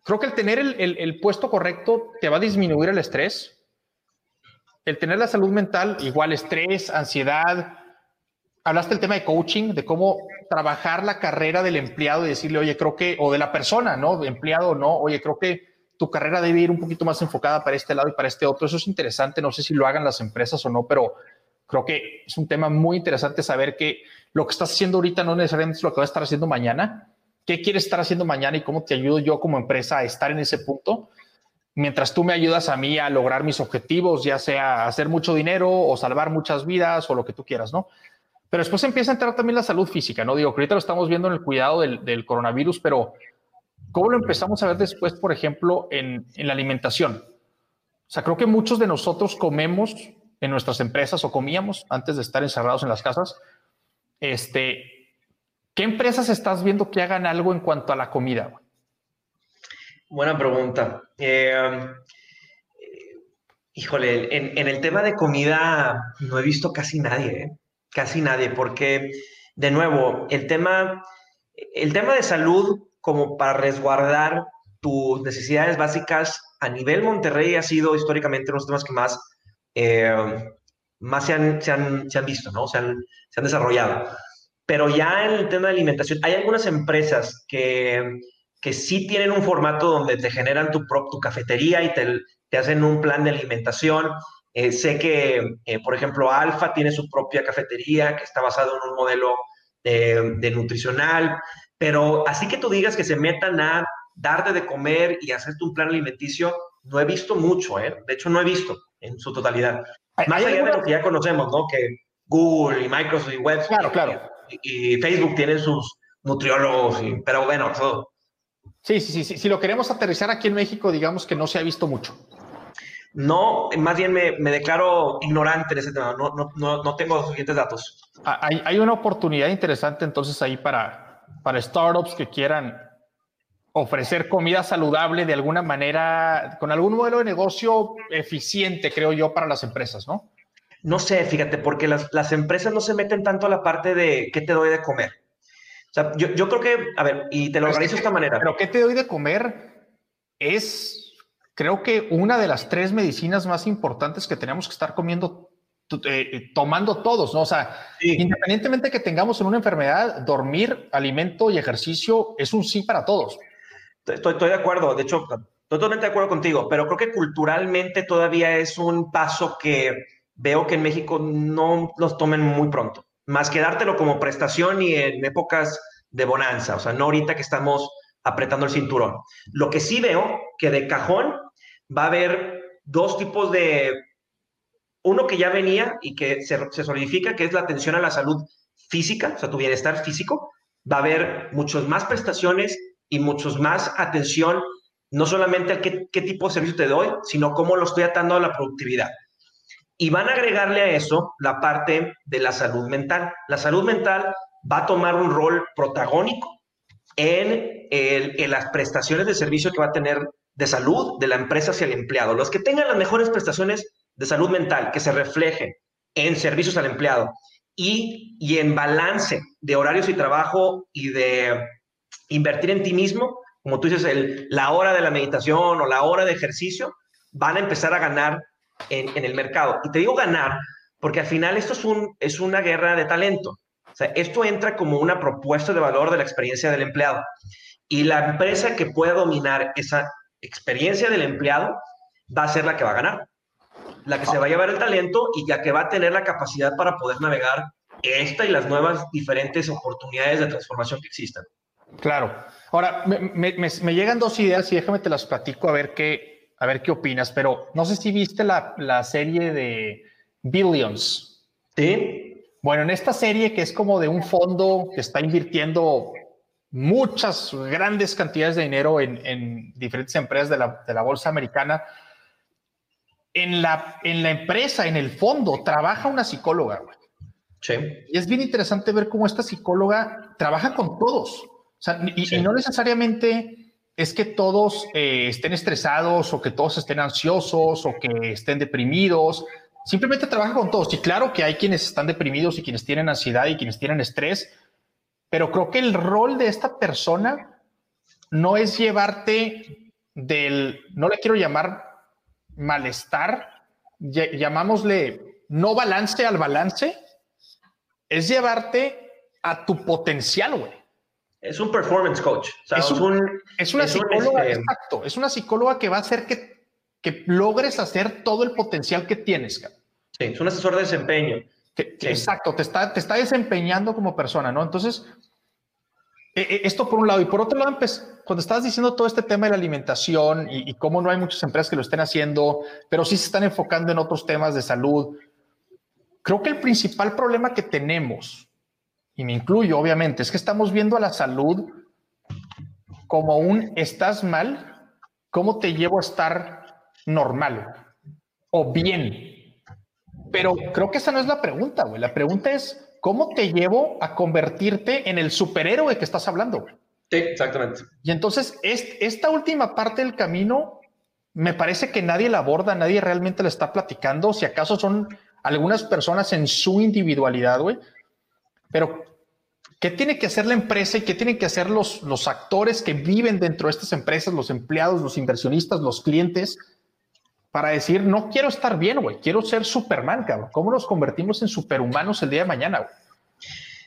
S1: creo que el tener el, el puesto correcto te va a disminuir el estrés. El tener la salud mental, igual estrés, ansiedad, hablaste del tema de coaching, de cómo trabajar la carrera del empleado y decirle, oye, creo que, o de la persona, ¿no? De empleado, no, oye, creo que tu carrera debe ir un poquito más enfocada para este lado y para este otro. Eso es interesante, no sé si lo hagan las empresas o no, pero creo que es un tema muy interesante saber que lo que estás haciendo ahorita no necesariamente es lo que va a estar haciendo mañana. ¿Qué quieres estar haciendo mañana y cómo te ayudo yo como empresa a estar en ese punto? Mientras tú me ayudas a mí a lograr mis objetivos, ya sea hacer mucho dinero o salvar muchas vidas o lo que tú quieras, ¿no? Pero después empieza a entrar también la salud física, ¿no? Digo, que ahorita lo estamos viendo en el cuidado del, coronavirus, pero ¿cómo lo empezamos a ver después, por ejemplo, en, la alimentación? O sea, creo que muchos de nosotros comemos en nuestras empresas o comíamos antes de estar encerrados en las casas. Este, ¿Qué empresas estás viendo que hagan algo en cuanto a la comida?
S3: Buena pregunta. Eh, híjole, en, en, el tema de comida no he visto casi nadie. ¿eh? Casi nadie, porque de nuevo, el tema, el tema de salud como para resguardar tus necesidades básicas a nivel Monterrey ha sido históricamente uno de los temas que más, eh, más se han, se, han, se han, visto, ¿no? Se han, se han desarrollado. Pero ya en el tema de alimentación, hay algunas empresas que, que sí tienen un formato donde te generan tu, tu cafetería y te, te hacen un plan de alimentación eh, sé que, eh, por ejemplo, Alfa tiene su propia cafetería que está basado en un modelo de, nutricional, pero así que tú digas que se metan a darte de comer y hacerte un plan alimenticio, no he visto mucho, ¿eh? De hecho, no he visto en su totalidad. Más allá de lo que ya conocemos, ¿no? Que Google y Microsoft y Web
S1: claro, claro.
S3: Y, Facebook tienen sus nutriólogos, pero bueno, todo.
S1: Sí, sí, sí, Si lo queremos aterrizar aquí en México, digamos que no se ha visto mucho.
S3: No, más bien me, declaro ignorante en ese tema, no, no, no, tengo suficientes datos.
S1: Ah, hay, hay, una oportunidad interesante entonces ahí para, para startups que quieran ofrecer comida saludable de alguna manera, con algún modelo de negocio eficiente, creo yo, para las empresas, ¿no?
S3: No sé, fíjate, porque las, las empresas no se meten tanto a la parte de qué te doy de comer. O sea, yo, yo creo que, a ver, y te lo organizo de esta manera.
S1: Pero qué te doy de comer es creo que una de las tres medicinas más importantes que tenemos que estar comiendo, eh, eh, tomando todos, ¿no? O sea, independientemente que tengamos una enfermedad, dormir, alimento y ejercicio es un sí para todos.
S3: Estoy, estoy de acuerdo, de hecho, totalmente de acuerdo contigo, pero creo que culturalmente todavía es un paso que veo que en México no los tomen muy pronto, más que dártelo como prestación y en épocas de bonanza, o sea, no ahorita que estamos apretando el cinturón. Lo que sí veo que de cajón va a haber dos tipos de, uno que ya venía y que se, solidifica, que es la atención a la salud física, o sea, tu bienestar físico, va a haber muchos más prestaciones y muchos más atención, no solamente a qué tipo de servicio te doy, sino cómo lo estoy atando a la productividad. Y van a agregarle a eso la parte de la salud mental. La salud mental va a tomar un rol protagónico en, las prestaciones de servicio que va a tener de salud de la empresa hacia el empleado. Los que tengan las mejores prestaciones de salud mental que se reflejen en servicios al empleado y, y en balance de horarios y trabajo y de invertir en ti mismo, como tú dices, el, la hora de la meditación o la hora de ejercicio, van a empezar a ganar en, en el mercado. Y te digo ganar porque al final esto es, un, es una guerra de talento. O sea, esto entra como una propuesta de valor de la experiencia del empleado. Y la empresa que pueda dominar esa experiencia del empleado va a ser la que va a ganar. La que se va a llevar el talento y ya que va a tener la capacidad para poder navegar esta y las nuevas diferentes oportunidades de transformación que existan.
S1: Claro. Ahora, me, llegan dos ideas y déjame te las platico a ver qué, a ver qué opinas, pero no sé si viste la, la serie de Billions.
S3: Sí.
S1: Bueno, en esta serie que es como de un fondo que está invirtiendo muchas grandes cantidades de dinero en, diferentes empresas de la, bolsa americana, en la, en la empresa, en el fondo, trabaja una psicóloga.
S3: Sí.
S1: Y es bien interesante ver cómo esta psicóloga trabaja con todos. y, no necesariamente es que todos eh, estén estresados o que todos estén ansiosos o que estén deprimidos. Simplemente trabaja con todos. Y claro que hay quienes están deprimidos y quienes tienen ansiedad y quienes tienen estrés, pero creo que el rol de esta persona no es llevarte del, no le quiero llamar malestar, llamámosle no balance al balance, es llevarte a tu potencial, güey.
S3: Es un performance coach.
S1: es, una psicóloga, este, exacto. Es una psicóloga que va a hacer que, que logres hacer todo el potencial que tienes.
S3: Sí, es un asesor de desempeño.
S1: Exacto, te está, te está desempeñando como persona, ¿no? Entonces, e, e, esto por un lado. Y por otro lado, pues, cuando estabas diciendo todo este tema de la alimentación y, cómo no hay muchas empresas que lo estén haciendo, pero sí se están enfocando en otros temas de salud, creo que el principal problema que tenemos, y me incluyo obviamente, es que estamos viendo a la salud como un estás mal, ¿cómo te llevo a estar normal o bien? Pero creo que esa no es la pregunta, güey. La pregunta es, ¿cómo te llevo a convertirte en el superhéroe que estás hablando?
S3: Sí, exactamente.
S1: Y entonces, esta última parte del camino, me parece que nadie la aborda, nadie realmente la está platicando, si acaso son algunas personas en su individualidad, güey. Pero, ¿qué tiene que hacer la empresa y qué tienen que hacer los, los actores que viven dentro de estas empresas, los empleados, los inversionistas, los clientes? Para decir, no quiero estar bien, güey, quiero ser Superman, cabrón. ¿Cómo nos convertimos en superhumanos el día de mañana, güey?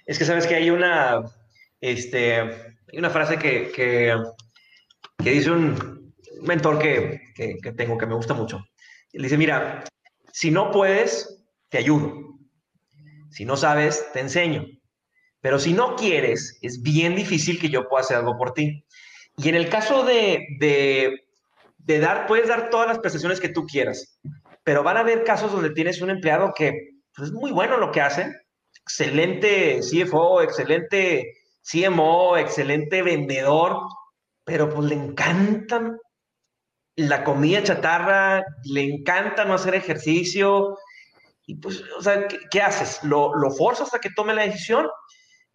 S3: Es que sabes que hay una, este, hay una frase que, que, dice un mentor que, que, tengo que me gusta mucho. Él dice, mira, si no puedes, te ayudo. Si no sabes, te enseño. Pero si no quieres, es bien difícil que yo pueda hacer algo por ti. Y en el caso de, de de dar, puedes dar todas las prestaciones que tú quieras, pero van a haber casos donde tienes un empleado que pues, es muy bueno lo que hace, excelente CFO, excelente CMO, excelente vendedor, pero pues le encanta la comida chatarra, le encanta no hacer ejercicio, y pues, o sea, ¿qué, haces? ¿Lo, ¿Lo forzas a que tome la decisión?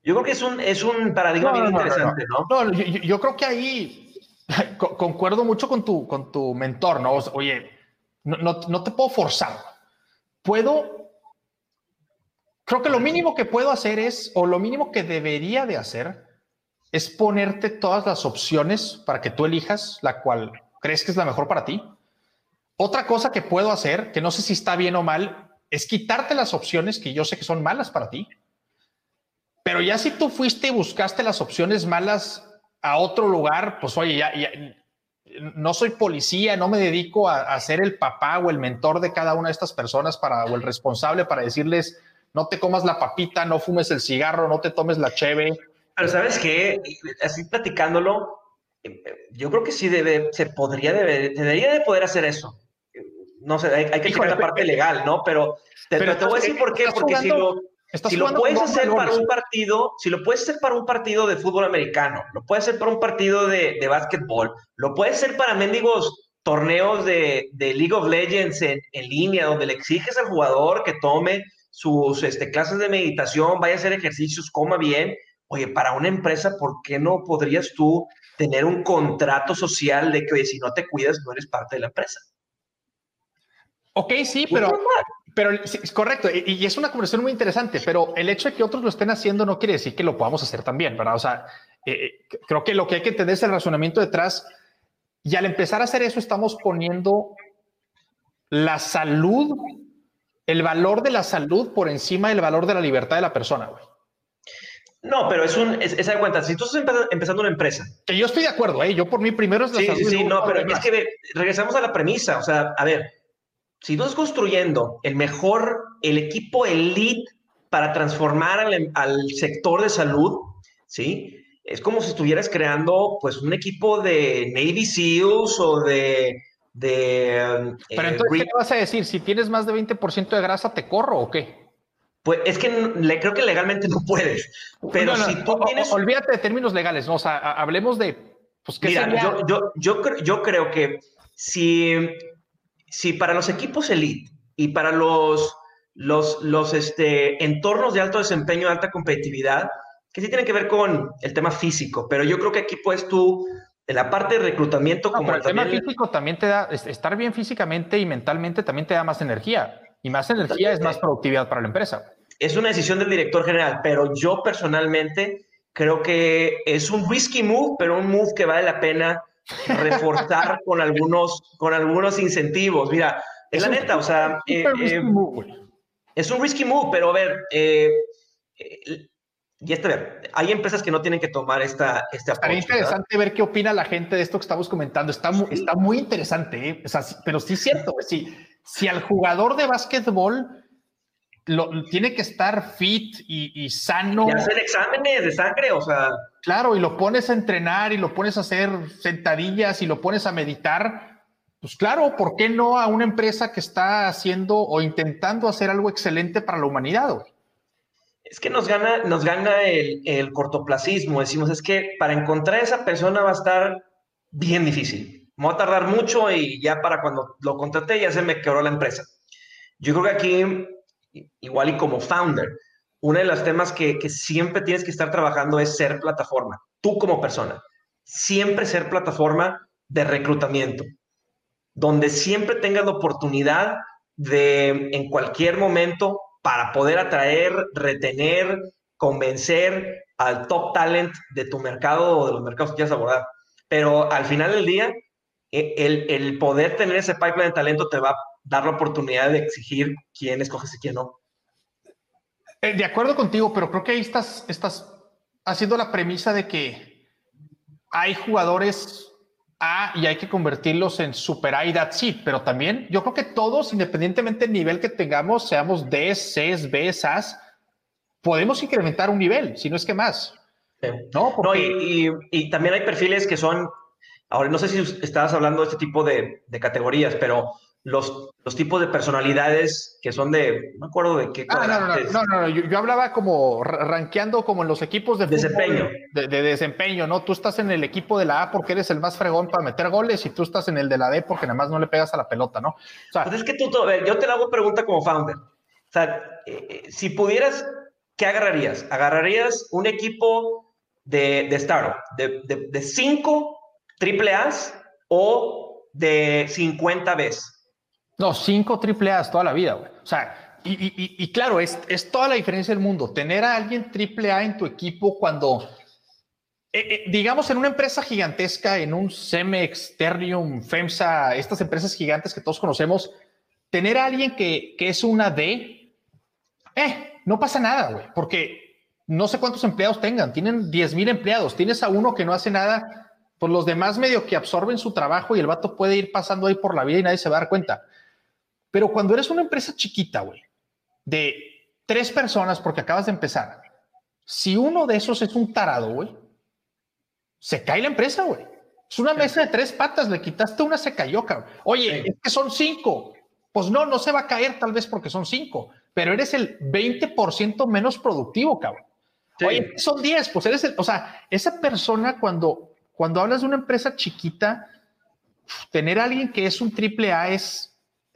S3: Yo creo que es un, es un paradigma bien interesante, ¿no?
S1: No, yo, creo que ahí <laughs> concuerdo mucho con tu, con tu mentor, ¿no? Oye, no, no, te puedo forzar. Puedo, creo que lo mínimo que puedo hacer es, o lo mínimo que debería de hacer, es ponerte todas las opciones para que tú elijas la cual crees que es la mejor para ti. Otra cosa que puedo hacer, que no sé si está bien o mal, es quitarte las opciones que yo sé que son malas para ti. Pero ya si tú fuiste y buscaste las opciones malas a otro lugar, pues oye, ya, no soy policía, no me dedico a, ser el papá o el mentor de cada una de estas personas para, o el responsable para decirles, no te comas la papita, no fumes el cigarro, no te tomes la cheve.
S3: Pero sabes qué, así platicándolo, yo creo que sí debe, se podría, debería de poder hacer eso. No sé, hay, que checar la parte legal, ¿no? Pero te, te voy a decir por qué, porque si lo si lo puedes hacer para un partido, si lo puedes hacer para un partido de fútbol americano, lo puedes hacer para un partido de, de básquetbol, lo puedes hacer para mendigos torneos de, League of Legends en, línea, donde le exiges al jugador que tome sus este, clases de meditación, vaya a hacer ejercicios, coma bien. Oye, para una empresa, ¿por qué no podrías tú tener un contrato social de que, oye, si no te cuidas, no eres parte de la empresa?
S1: Ok, sí, pero, pero es correcto. Y, es una conversación muy interesante, pero el hecho de que otros lo estén haciendo no quiere decir que lo podamos hacer también, ¿verdad? O sea, eh, eh, creo que lo que hay que entender es el razonamiento detrás. Y al empezar a hacer eso, estamos poniendo la salud, el valor de la salud por encima del valor de la libertad de la persona, güey.
S3: No, pero es un, es, es cuenta, si tú estás empezando una empresa.
S1: Que yo estoy de acuerdo, ¿eh? Yo por mí primero es la
S3: sí, Sí, sí, no, pero es que regresamos a la premisa, o sea, a ver, si tú estás construyendo el mejor, el equipo elite para transformar al, sector de salud, ¿sí? Es como si estuvieras creando, pues, un equipo de Navy SEALs o de... de
S1: Pero entonces, ¿qué vas a decir? Si tienes más de 20% de grasa, ¿te corro o qué?
S3: Pues es que le, creo que legalmente no puedes. Pero si tú tienes.
S1: olvídate de términos legales, ¿no? O sea, hablemos de. Pues, ¿qué
S3: Mira, yo, yo, yo, yo, creo que si si para los equipos elite y para los, los, los este, entornos de alto desempeño, alta competitividad, que sí tienen que ver con el tema físico, pero yo creo que aquí puedes tú, en la parte de reclutamiento, como
S1: el tema físico también te da, estar bien físicamente y mentalmente también te da más energía, y más energía es más productividad para la empresa.
S3: Es una decisión del director general, pero yo personalmente creo que es un risky move, pero un move que vale la pena reforzar con algunos, con algunos incentivos. Mira, es la neta, o sea, eh, eh, es un risky move, pero a ver, eh, y este, ver, hay empresas que no tienen que tomar esta, este
S1: apoyo. Es interesante ver qué opina la gente de esto que estamos comentando. Está, está muy interesante, pero sí es cierto. Si, si al jugador de básquetbol lo, tiene que estar fit y, sano.
S3: Y hacer exámenes de sangre, o sea.
S1: Claro, y lo pones a entrenar y lo pones a hacer sentadillas y lo pones a meditar. Pues claro, ¿por qué no a una empresa que está haciendo o intentando hacer algo excelente para la humanidad?
S3: Es que nos gana, nos gana el, el cortoplacismo. Decimos, es que para encontrar a esa persona va a estar bien difícil. Me va a tardar mucho y ya para cuando lo contraté ya se me quebró la empresa. Yo creo que aquí igual y como founder, uno de los temas que, siempre tienes que estar trabajando es ser plataforma, tú como persona, siempre ser plataforma de reclutamiento, donde siempre tengas la oportunidad de en cualquier momento para poder atraer, retener, convencer al top talent de tu mercado o de los mercados que quieras abordar. Pero al final del día, e, el, el poder tener ese pipeline de talento te va dar la oportunidad de exigir quién escoges y quién no.
S1: Eh, de acuerdo contigo, pero creo que ahí estás, estás haciendo la premisa de que hay jugadores A y hay que convertirlos en super A y that's it, pero también yo creo que todos, independientemente del nivel que tengamos, seamos D, C, B, SAS, podemos incrementar un nivel, si no es que más.
S3: No, y, y, también hay perfiles que son, ahora no sé si estabas hablando de este tipo de, de categorías, pero los, los tipos de personalidades que son de, no me acuerdo de qué.
S1: Ah, no, no, no, no, yo, hablaba como rankeando como en los equipos de
S3: desempeño.
S1: de, desempeño, ¿no? Tú estás en el equipo de la A porque eres el más fregón para meter goles y tú estás en el de la D porque nada más no le pegas a la pelota, ¿no? O
S3: sea, pues es que tú, yo te la hago pregunta como founder. O sea, eh, eh, si pudieras, ¿qué agarrarías? ¿Agarrarías un equipo de, de startup, de, de, de cinco triple A's o de 50 B's?
S1: No, cinco triple A's toda la vida, güey. O sea, y, claro, es, es, toda la diferencia del mundo. Tener a alguien triple A en tu equipo cuando, eh, eh, digamos, en una empresa gigantesca, en un Cemex, Ternium, FEMSA, estas empresas gigantes que todos conocemos, tener a alguien que, que es una D, eh, no pasa nada, güey, porque no sé cuántos empleados tengan, tienen 10 mil empleados, tienes a uno que no hace nada, pues los demás medio que absorben su trabajo y el vato puede ir pasando ahí por la vida y nadie se va a dar cuenta. Pero cuando eres una empresa chiquita, güey, de tres personas porque acabas de empezar, si uno de esos es un tarado, güey, se cae la empresa, güey. Es una mesa de tres patas, le quitaste una, se cayó, cabrón. Oye, es que son cinco. Pues no, no se va a caer tal vez porque son cinco, pero eres el 20% menos productivo, cabrón. Oye, son 10, pues eres el, o sea, esa persona cuando, cuando hablas de una empresa chiquita, tener a alguien que es un triple A es,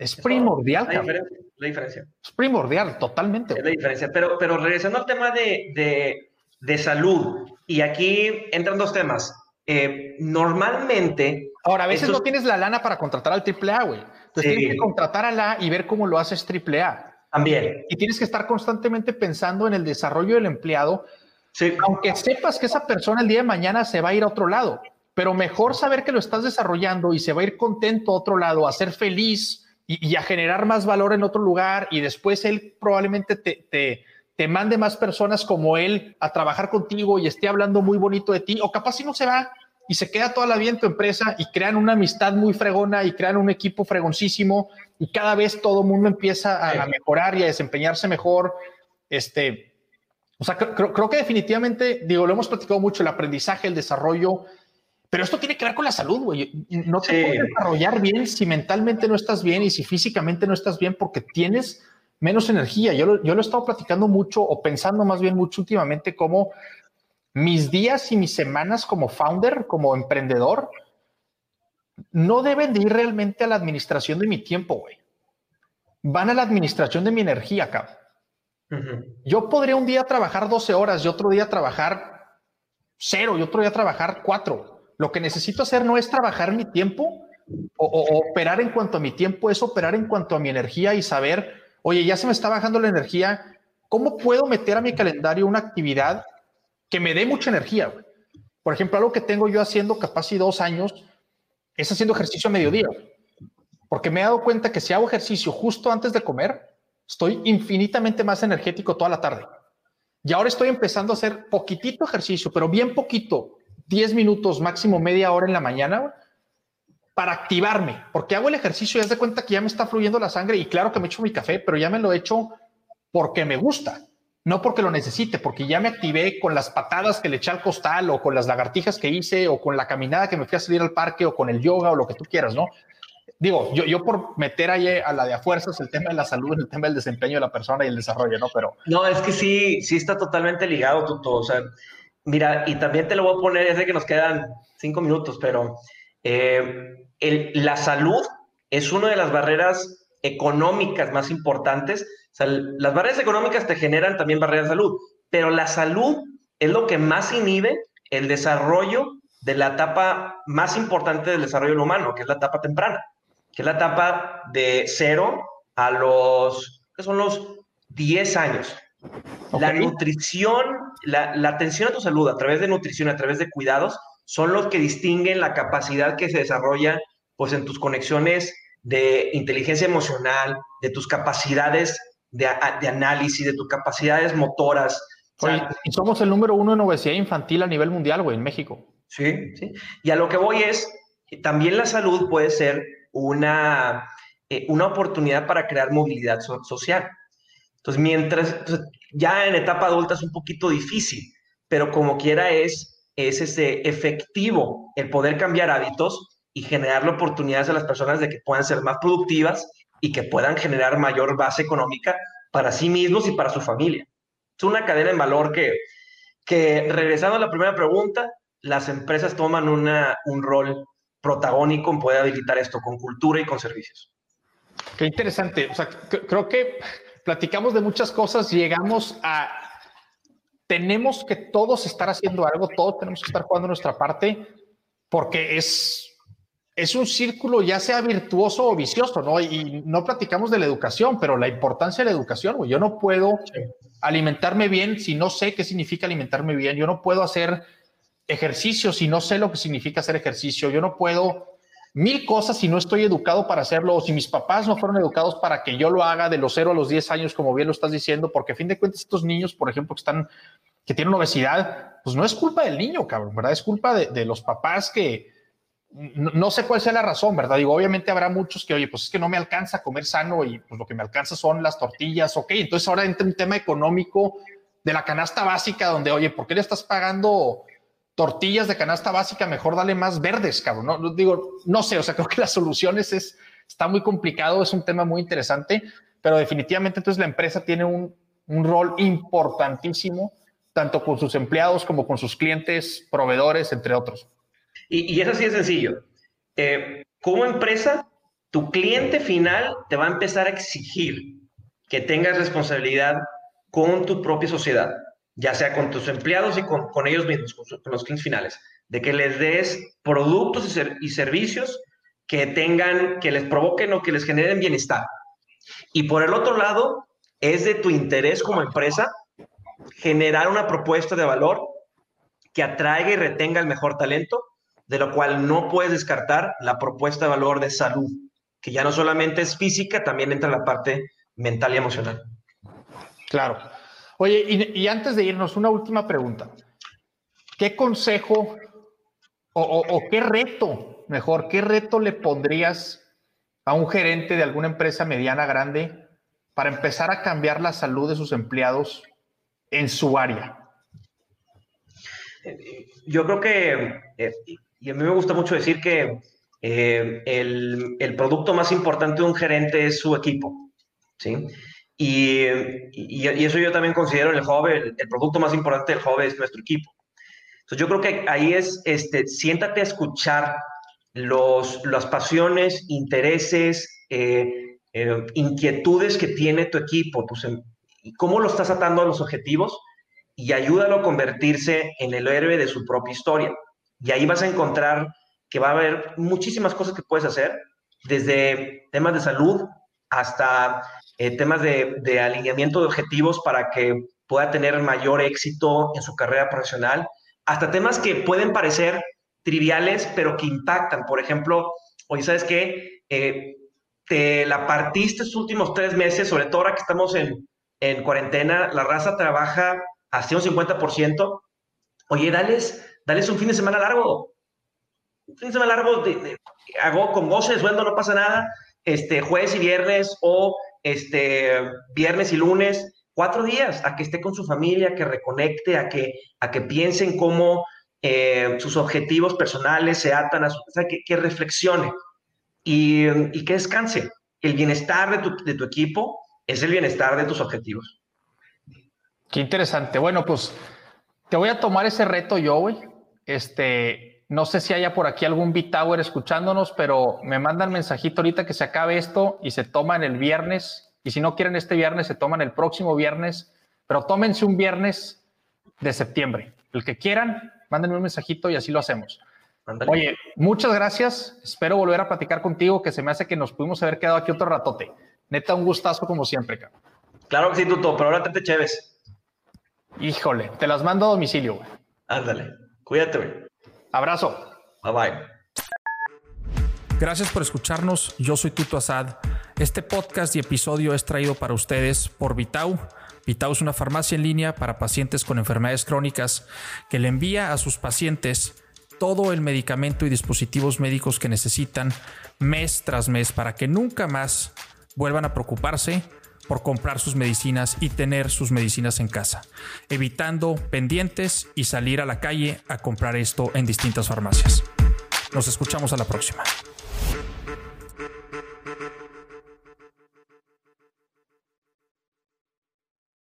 S1: es primordial.
S3: La diferencia, la diferencia.
S1: Es primordial, totalmente.
S3: Es la diferencia. Pero, pero regresando al tema de, de, de salud, y aquí entran dos temas. Eh, normalmente.
S1: Ahora, a veces no tienes la lana para contratar al AAA, güey. Entonces tienes que contratar a la y ver cómo lo haces AAA.
S3: También.
S1: Y tienes que estar constantemente pensando en el desarrollo del empleado,
S3: sí.
S1: aunque sepas que esa persona el día de mañana se va a ir a otro lado. Pero mejor saber que lo estás desarrollando y se va a ir contento a otro lado, a ser feliz y, a generar más valor en otro lugar. Y después él probablemente te, te, te mande más personas como él a trabajar contigo y esté hablando muy bonito de ti. O capaz si no se va y se queda toda la vida en tu empresa y crean una amistad muy fregona y crean un equipo fregoncísimo y cada vez todo el mundo empieza a, mejorar y a desempeñarse mejor. Este, o sea, creo, creo, que definitivamente, digo, lo hemos platicado mucho, el aprendizaje, el desarrollo, pero esto tiene que ver con la salud, güey. No te puedes desarrollar bien si mentalmente no estás bien y si físicamente no estás bien porque tienes menos energía. Yo lo, yo lo he estado platicando mucho o pensando más bien mucho últimamente como mis días y mis semanas como founder, como emprendedor, no deben de ir realmente a la administración de mi tiempo, güey. Van a la administración de mi energía, cabrón. Yo podría un día trabajar 12 horas y otro día trabajar cero y otro día trabajar cuatro. Lo que necesito hacer no es trabajar mi tiempo o, operar en cuanto a mi tiempo, es operar en cuanto a mi energía y saber, oye, ya se me está bajando la energía, ¿cómo puedo meter a mi calendario una actividad que me dé mucha energía. Por ejemplo, algo que tengo yo haciendo casi dos años es haciendo ejercicio a mediodía. Porque me he dado cuenta que si hago ejercicio justo antes de comer, estoy infinitamente más energético toda la tarde. Y ahora estoy empezando a hacer poquitito ejercicio, pero bien poquito, 10 minutos, máximo media hora en la mañana, para activarme, porque hago el ejercicio y haz de cuenta que ya me está fluyendo la sangre y claro que me echo mi café, pero ya me lo he hecho porque me gusta no porque lo necesite, porque ya me activé con las patadas que le eché al costal o con las lagartijas que hice o con la caminada que me fui a salir al parque o con el yoga o lo que tú quieras, ¿no? Digo, yo, yo por meter ahí a la de a fuerzas el tema de la salud, el tema del desempeño de la persona y el desarrollo, ¿no? Pero...
S3: No, es que sí, sí está totalmente ligado, todo. O sea, mira, y también te lo voy a poner, es de que nos quedan cinco minutos, pero eh, la salud es una de las barreras económicas más importantes o sea, las barreras económicas te generan también barreras de salud, pero la salud es lo que más inhibe el desarrollo de la etapa más importante del desarrollo humano, que es la etapa temprana, que es la etapa de cero a los, que son los 10 años. La nutrición, la, la, atención a tu salud a través de nutrición, a través de cuidados, son los que distinguen la capacidad que se desarrolla pues, en tus conexiones de inteligencia emocional, de tus capacidades de, análisis, de tus capacidades motoras.
S1: y somos el número uno en obesidad infantil a nivel mundial, güey, en México.
S3: Sí, sí. Y a lo que voy es, también la salud puede ser una, eh, una oportunidad para crear movilidad social. Entonces, mientras, ya en etapa adulta es un poquito difícil, pero como quiera es, es ese efectivo el poder cambiar hábitos y generar oportunidades a las personas de que puedan ser más productivas y que puedan generar mayor base económica para sí mismos y para su familia. Es una cadena en valor que, que regresando a la primera pregunta, las empresas toman una, un rol protagónico en poder habilitar esto con cultura y con servicios.
S1: Qué interesante. O sea, creo que platicamos de muchas cosas, llegamos a... Tenemos que todos estar haciendo algo, todos tenemos que estar jugando nuestra parte, porque es es un círculo ya sea virtuoso o vicioso, ¿no? Y no platicamos de la educación, pero la importancia de la educación, güey. Yo no puedo alimentarme bien si no sé qué significa alimentarme bien. Yo no puedo hacer ejercicio si no sé lo que significa hacer ejercicio. Yo no puedo mil cosas si no estoy educado para hacerlo o si mis papás no fueron educados para que yo lo haga de los 0 a los 10 años, como bien lo estás diciendo, porque a fin de cuentas estos niños, por ejemplo, que están, que tienen obesidad, pues no es culpa del niño, cabrón, ¿verdad? Es culpa de, los papás que, no, sé cuál sea la razón, ¿verdad? Digo, obviamente habrá muchos que, oye, pues es que no me alcanza a comer sano y pues lo que me alcanza son las tortillas, ok. Entonces ahora entra un tema económico de la canasta básica donde, oye, ¿por qué le estás pagando tortillas de canasta básica? Mejor dale más verdes, cabrón. No, digo, no sé, o sea, <laughs> creo que las soluciones es, está muy complicado, es un tema muy interesante, pero definitivamente entonces la empresa tiene un, un rol importantísimo, tanto con sus empleados como con sus clientes, proveedores, entre otros.
S3: Y, y es así de sencillo. Eh, como empresa, tu cliente final te va a empezar a exigir que tengas responsabilidad con tu propia sociedad, ya sea con tus empleados y con, ellos mismos, con, los clientes finales, de que les des productos y, y servicios que tengan, que les provoquen o que les generen bienestar. Y por el otro lado, es de tu interés como empresa generar una propuesta de valor que atraiga y retenga el mejor talento, de lo cual no puedes descartar la propuesta de valor de salud, que ya no solamente es física, también entra la parte mental y emocional.
S1: Claro. Oye, y, antes de irnos, una última pregunta. ¿Qué consejo o, qué reto, mejor, qué reto le pondrías a un gerente de alguna empresa mediana, grande, para empezar a cambiar la salud de sus empleados en su área?
S3: Yo creo que, eh, y a mí me gusta mucho decir que eh, el, el, producto más importante de un gerente es su equipo, ¿sí? Y, y, eso yo también considero en el joven, el, producto más importante del joven es nuestro equipo. Entonces yo creo que ahí es, este, siéntate a escuchar los, las pasiones, intereses, eh, inquietudes que tiene tu equipo, tus, em, y cómo lo estás atando a los objetivos y ayúdalo a convertirse en el héroe de su propia historia. Y ahí vas a encontrar que va a haber muchísimas cosas que puedes hacer, desde temas de salud hasta eh, temas de, de, alineamiento de objetivos para que pueda tener mayor éxito en su carrera profesional, hasta temas que pueden parecer triviales, pero que impactan. Por ejemplo, hoy sabes que eh, te la partiste estos últimos tres meses, sobre todo ahora que estamos en, en cuarentena, la raza trabaja hasta un 50%. Oye, dales, dales un fin de semana largo. Un fin de semana largo, hago con goce de sueldo, no pasa nada. Este, jueves y viernes o este, viernes y lunes, cuatro días, a que esté con su familia, a que reconecte, a que, a que piensen cómo eh, sus objetivos personales se atan a su, o sea, que, que reflexione y, y, que descanse. El bienestar de tu, de tu equipo es el bienestar de tus objetivos.
S1: Qué interesante. Bueno, pues te voy a tomar ese reto yo, güey. Este, no sé si haya por aquí algún B-Tower escuchándonos, pero me mandan mensajito ahorita que se acabe esto y se toman el viernes. Y si no quieren este viernes, se toman el próximo viernes, pero tómense un viernes de septiembre. El que quieran, mándenme un mensajito y así lo hacemos. Oye, muchas gracias. Espero volver a platicar contigo, que se me hace que nos pudimos haber quedado aquí otro ratote. Neta, un gustazo como siempre, cabrón.
S3: Claro que sí, Tuto, pero ahora te cheves.
S1: Híjole, te las mando a domicilio, güey.
S3: Ándale, cuídate, güey.
S1: Abrazo.
S3: Bye bye.
S1: Gracias por escucharnos. Yo soy Tuto Asad. Este podcast y episodio es traído para ustedes por Vitau. Vitau es una farmacia en línea para pacientes con enfermedades crónicas que le envía a sus pacientes todo el medicamento y dispositivos médicos que necesitan mes tras mes para que nunca más vuelvan a preocuparse por comprar sus medicinas y tener sus medicinas en casa, evitando pendientes y salir a la calle a comprar esto en distintas farmacias. Nos escuchamos a la próxima.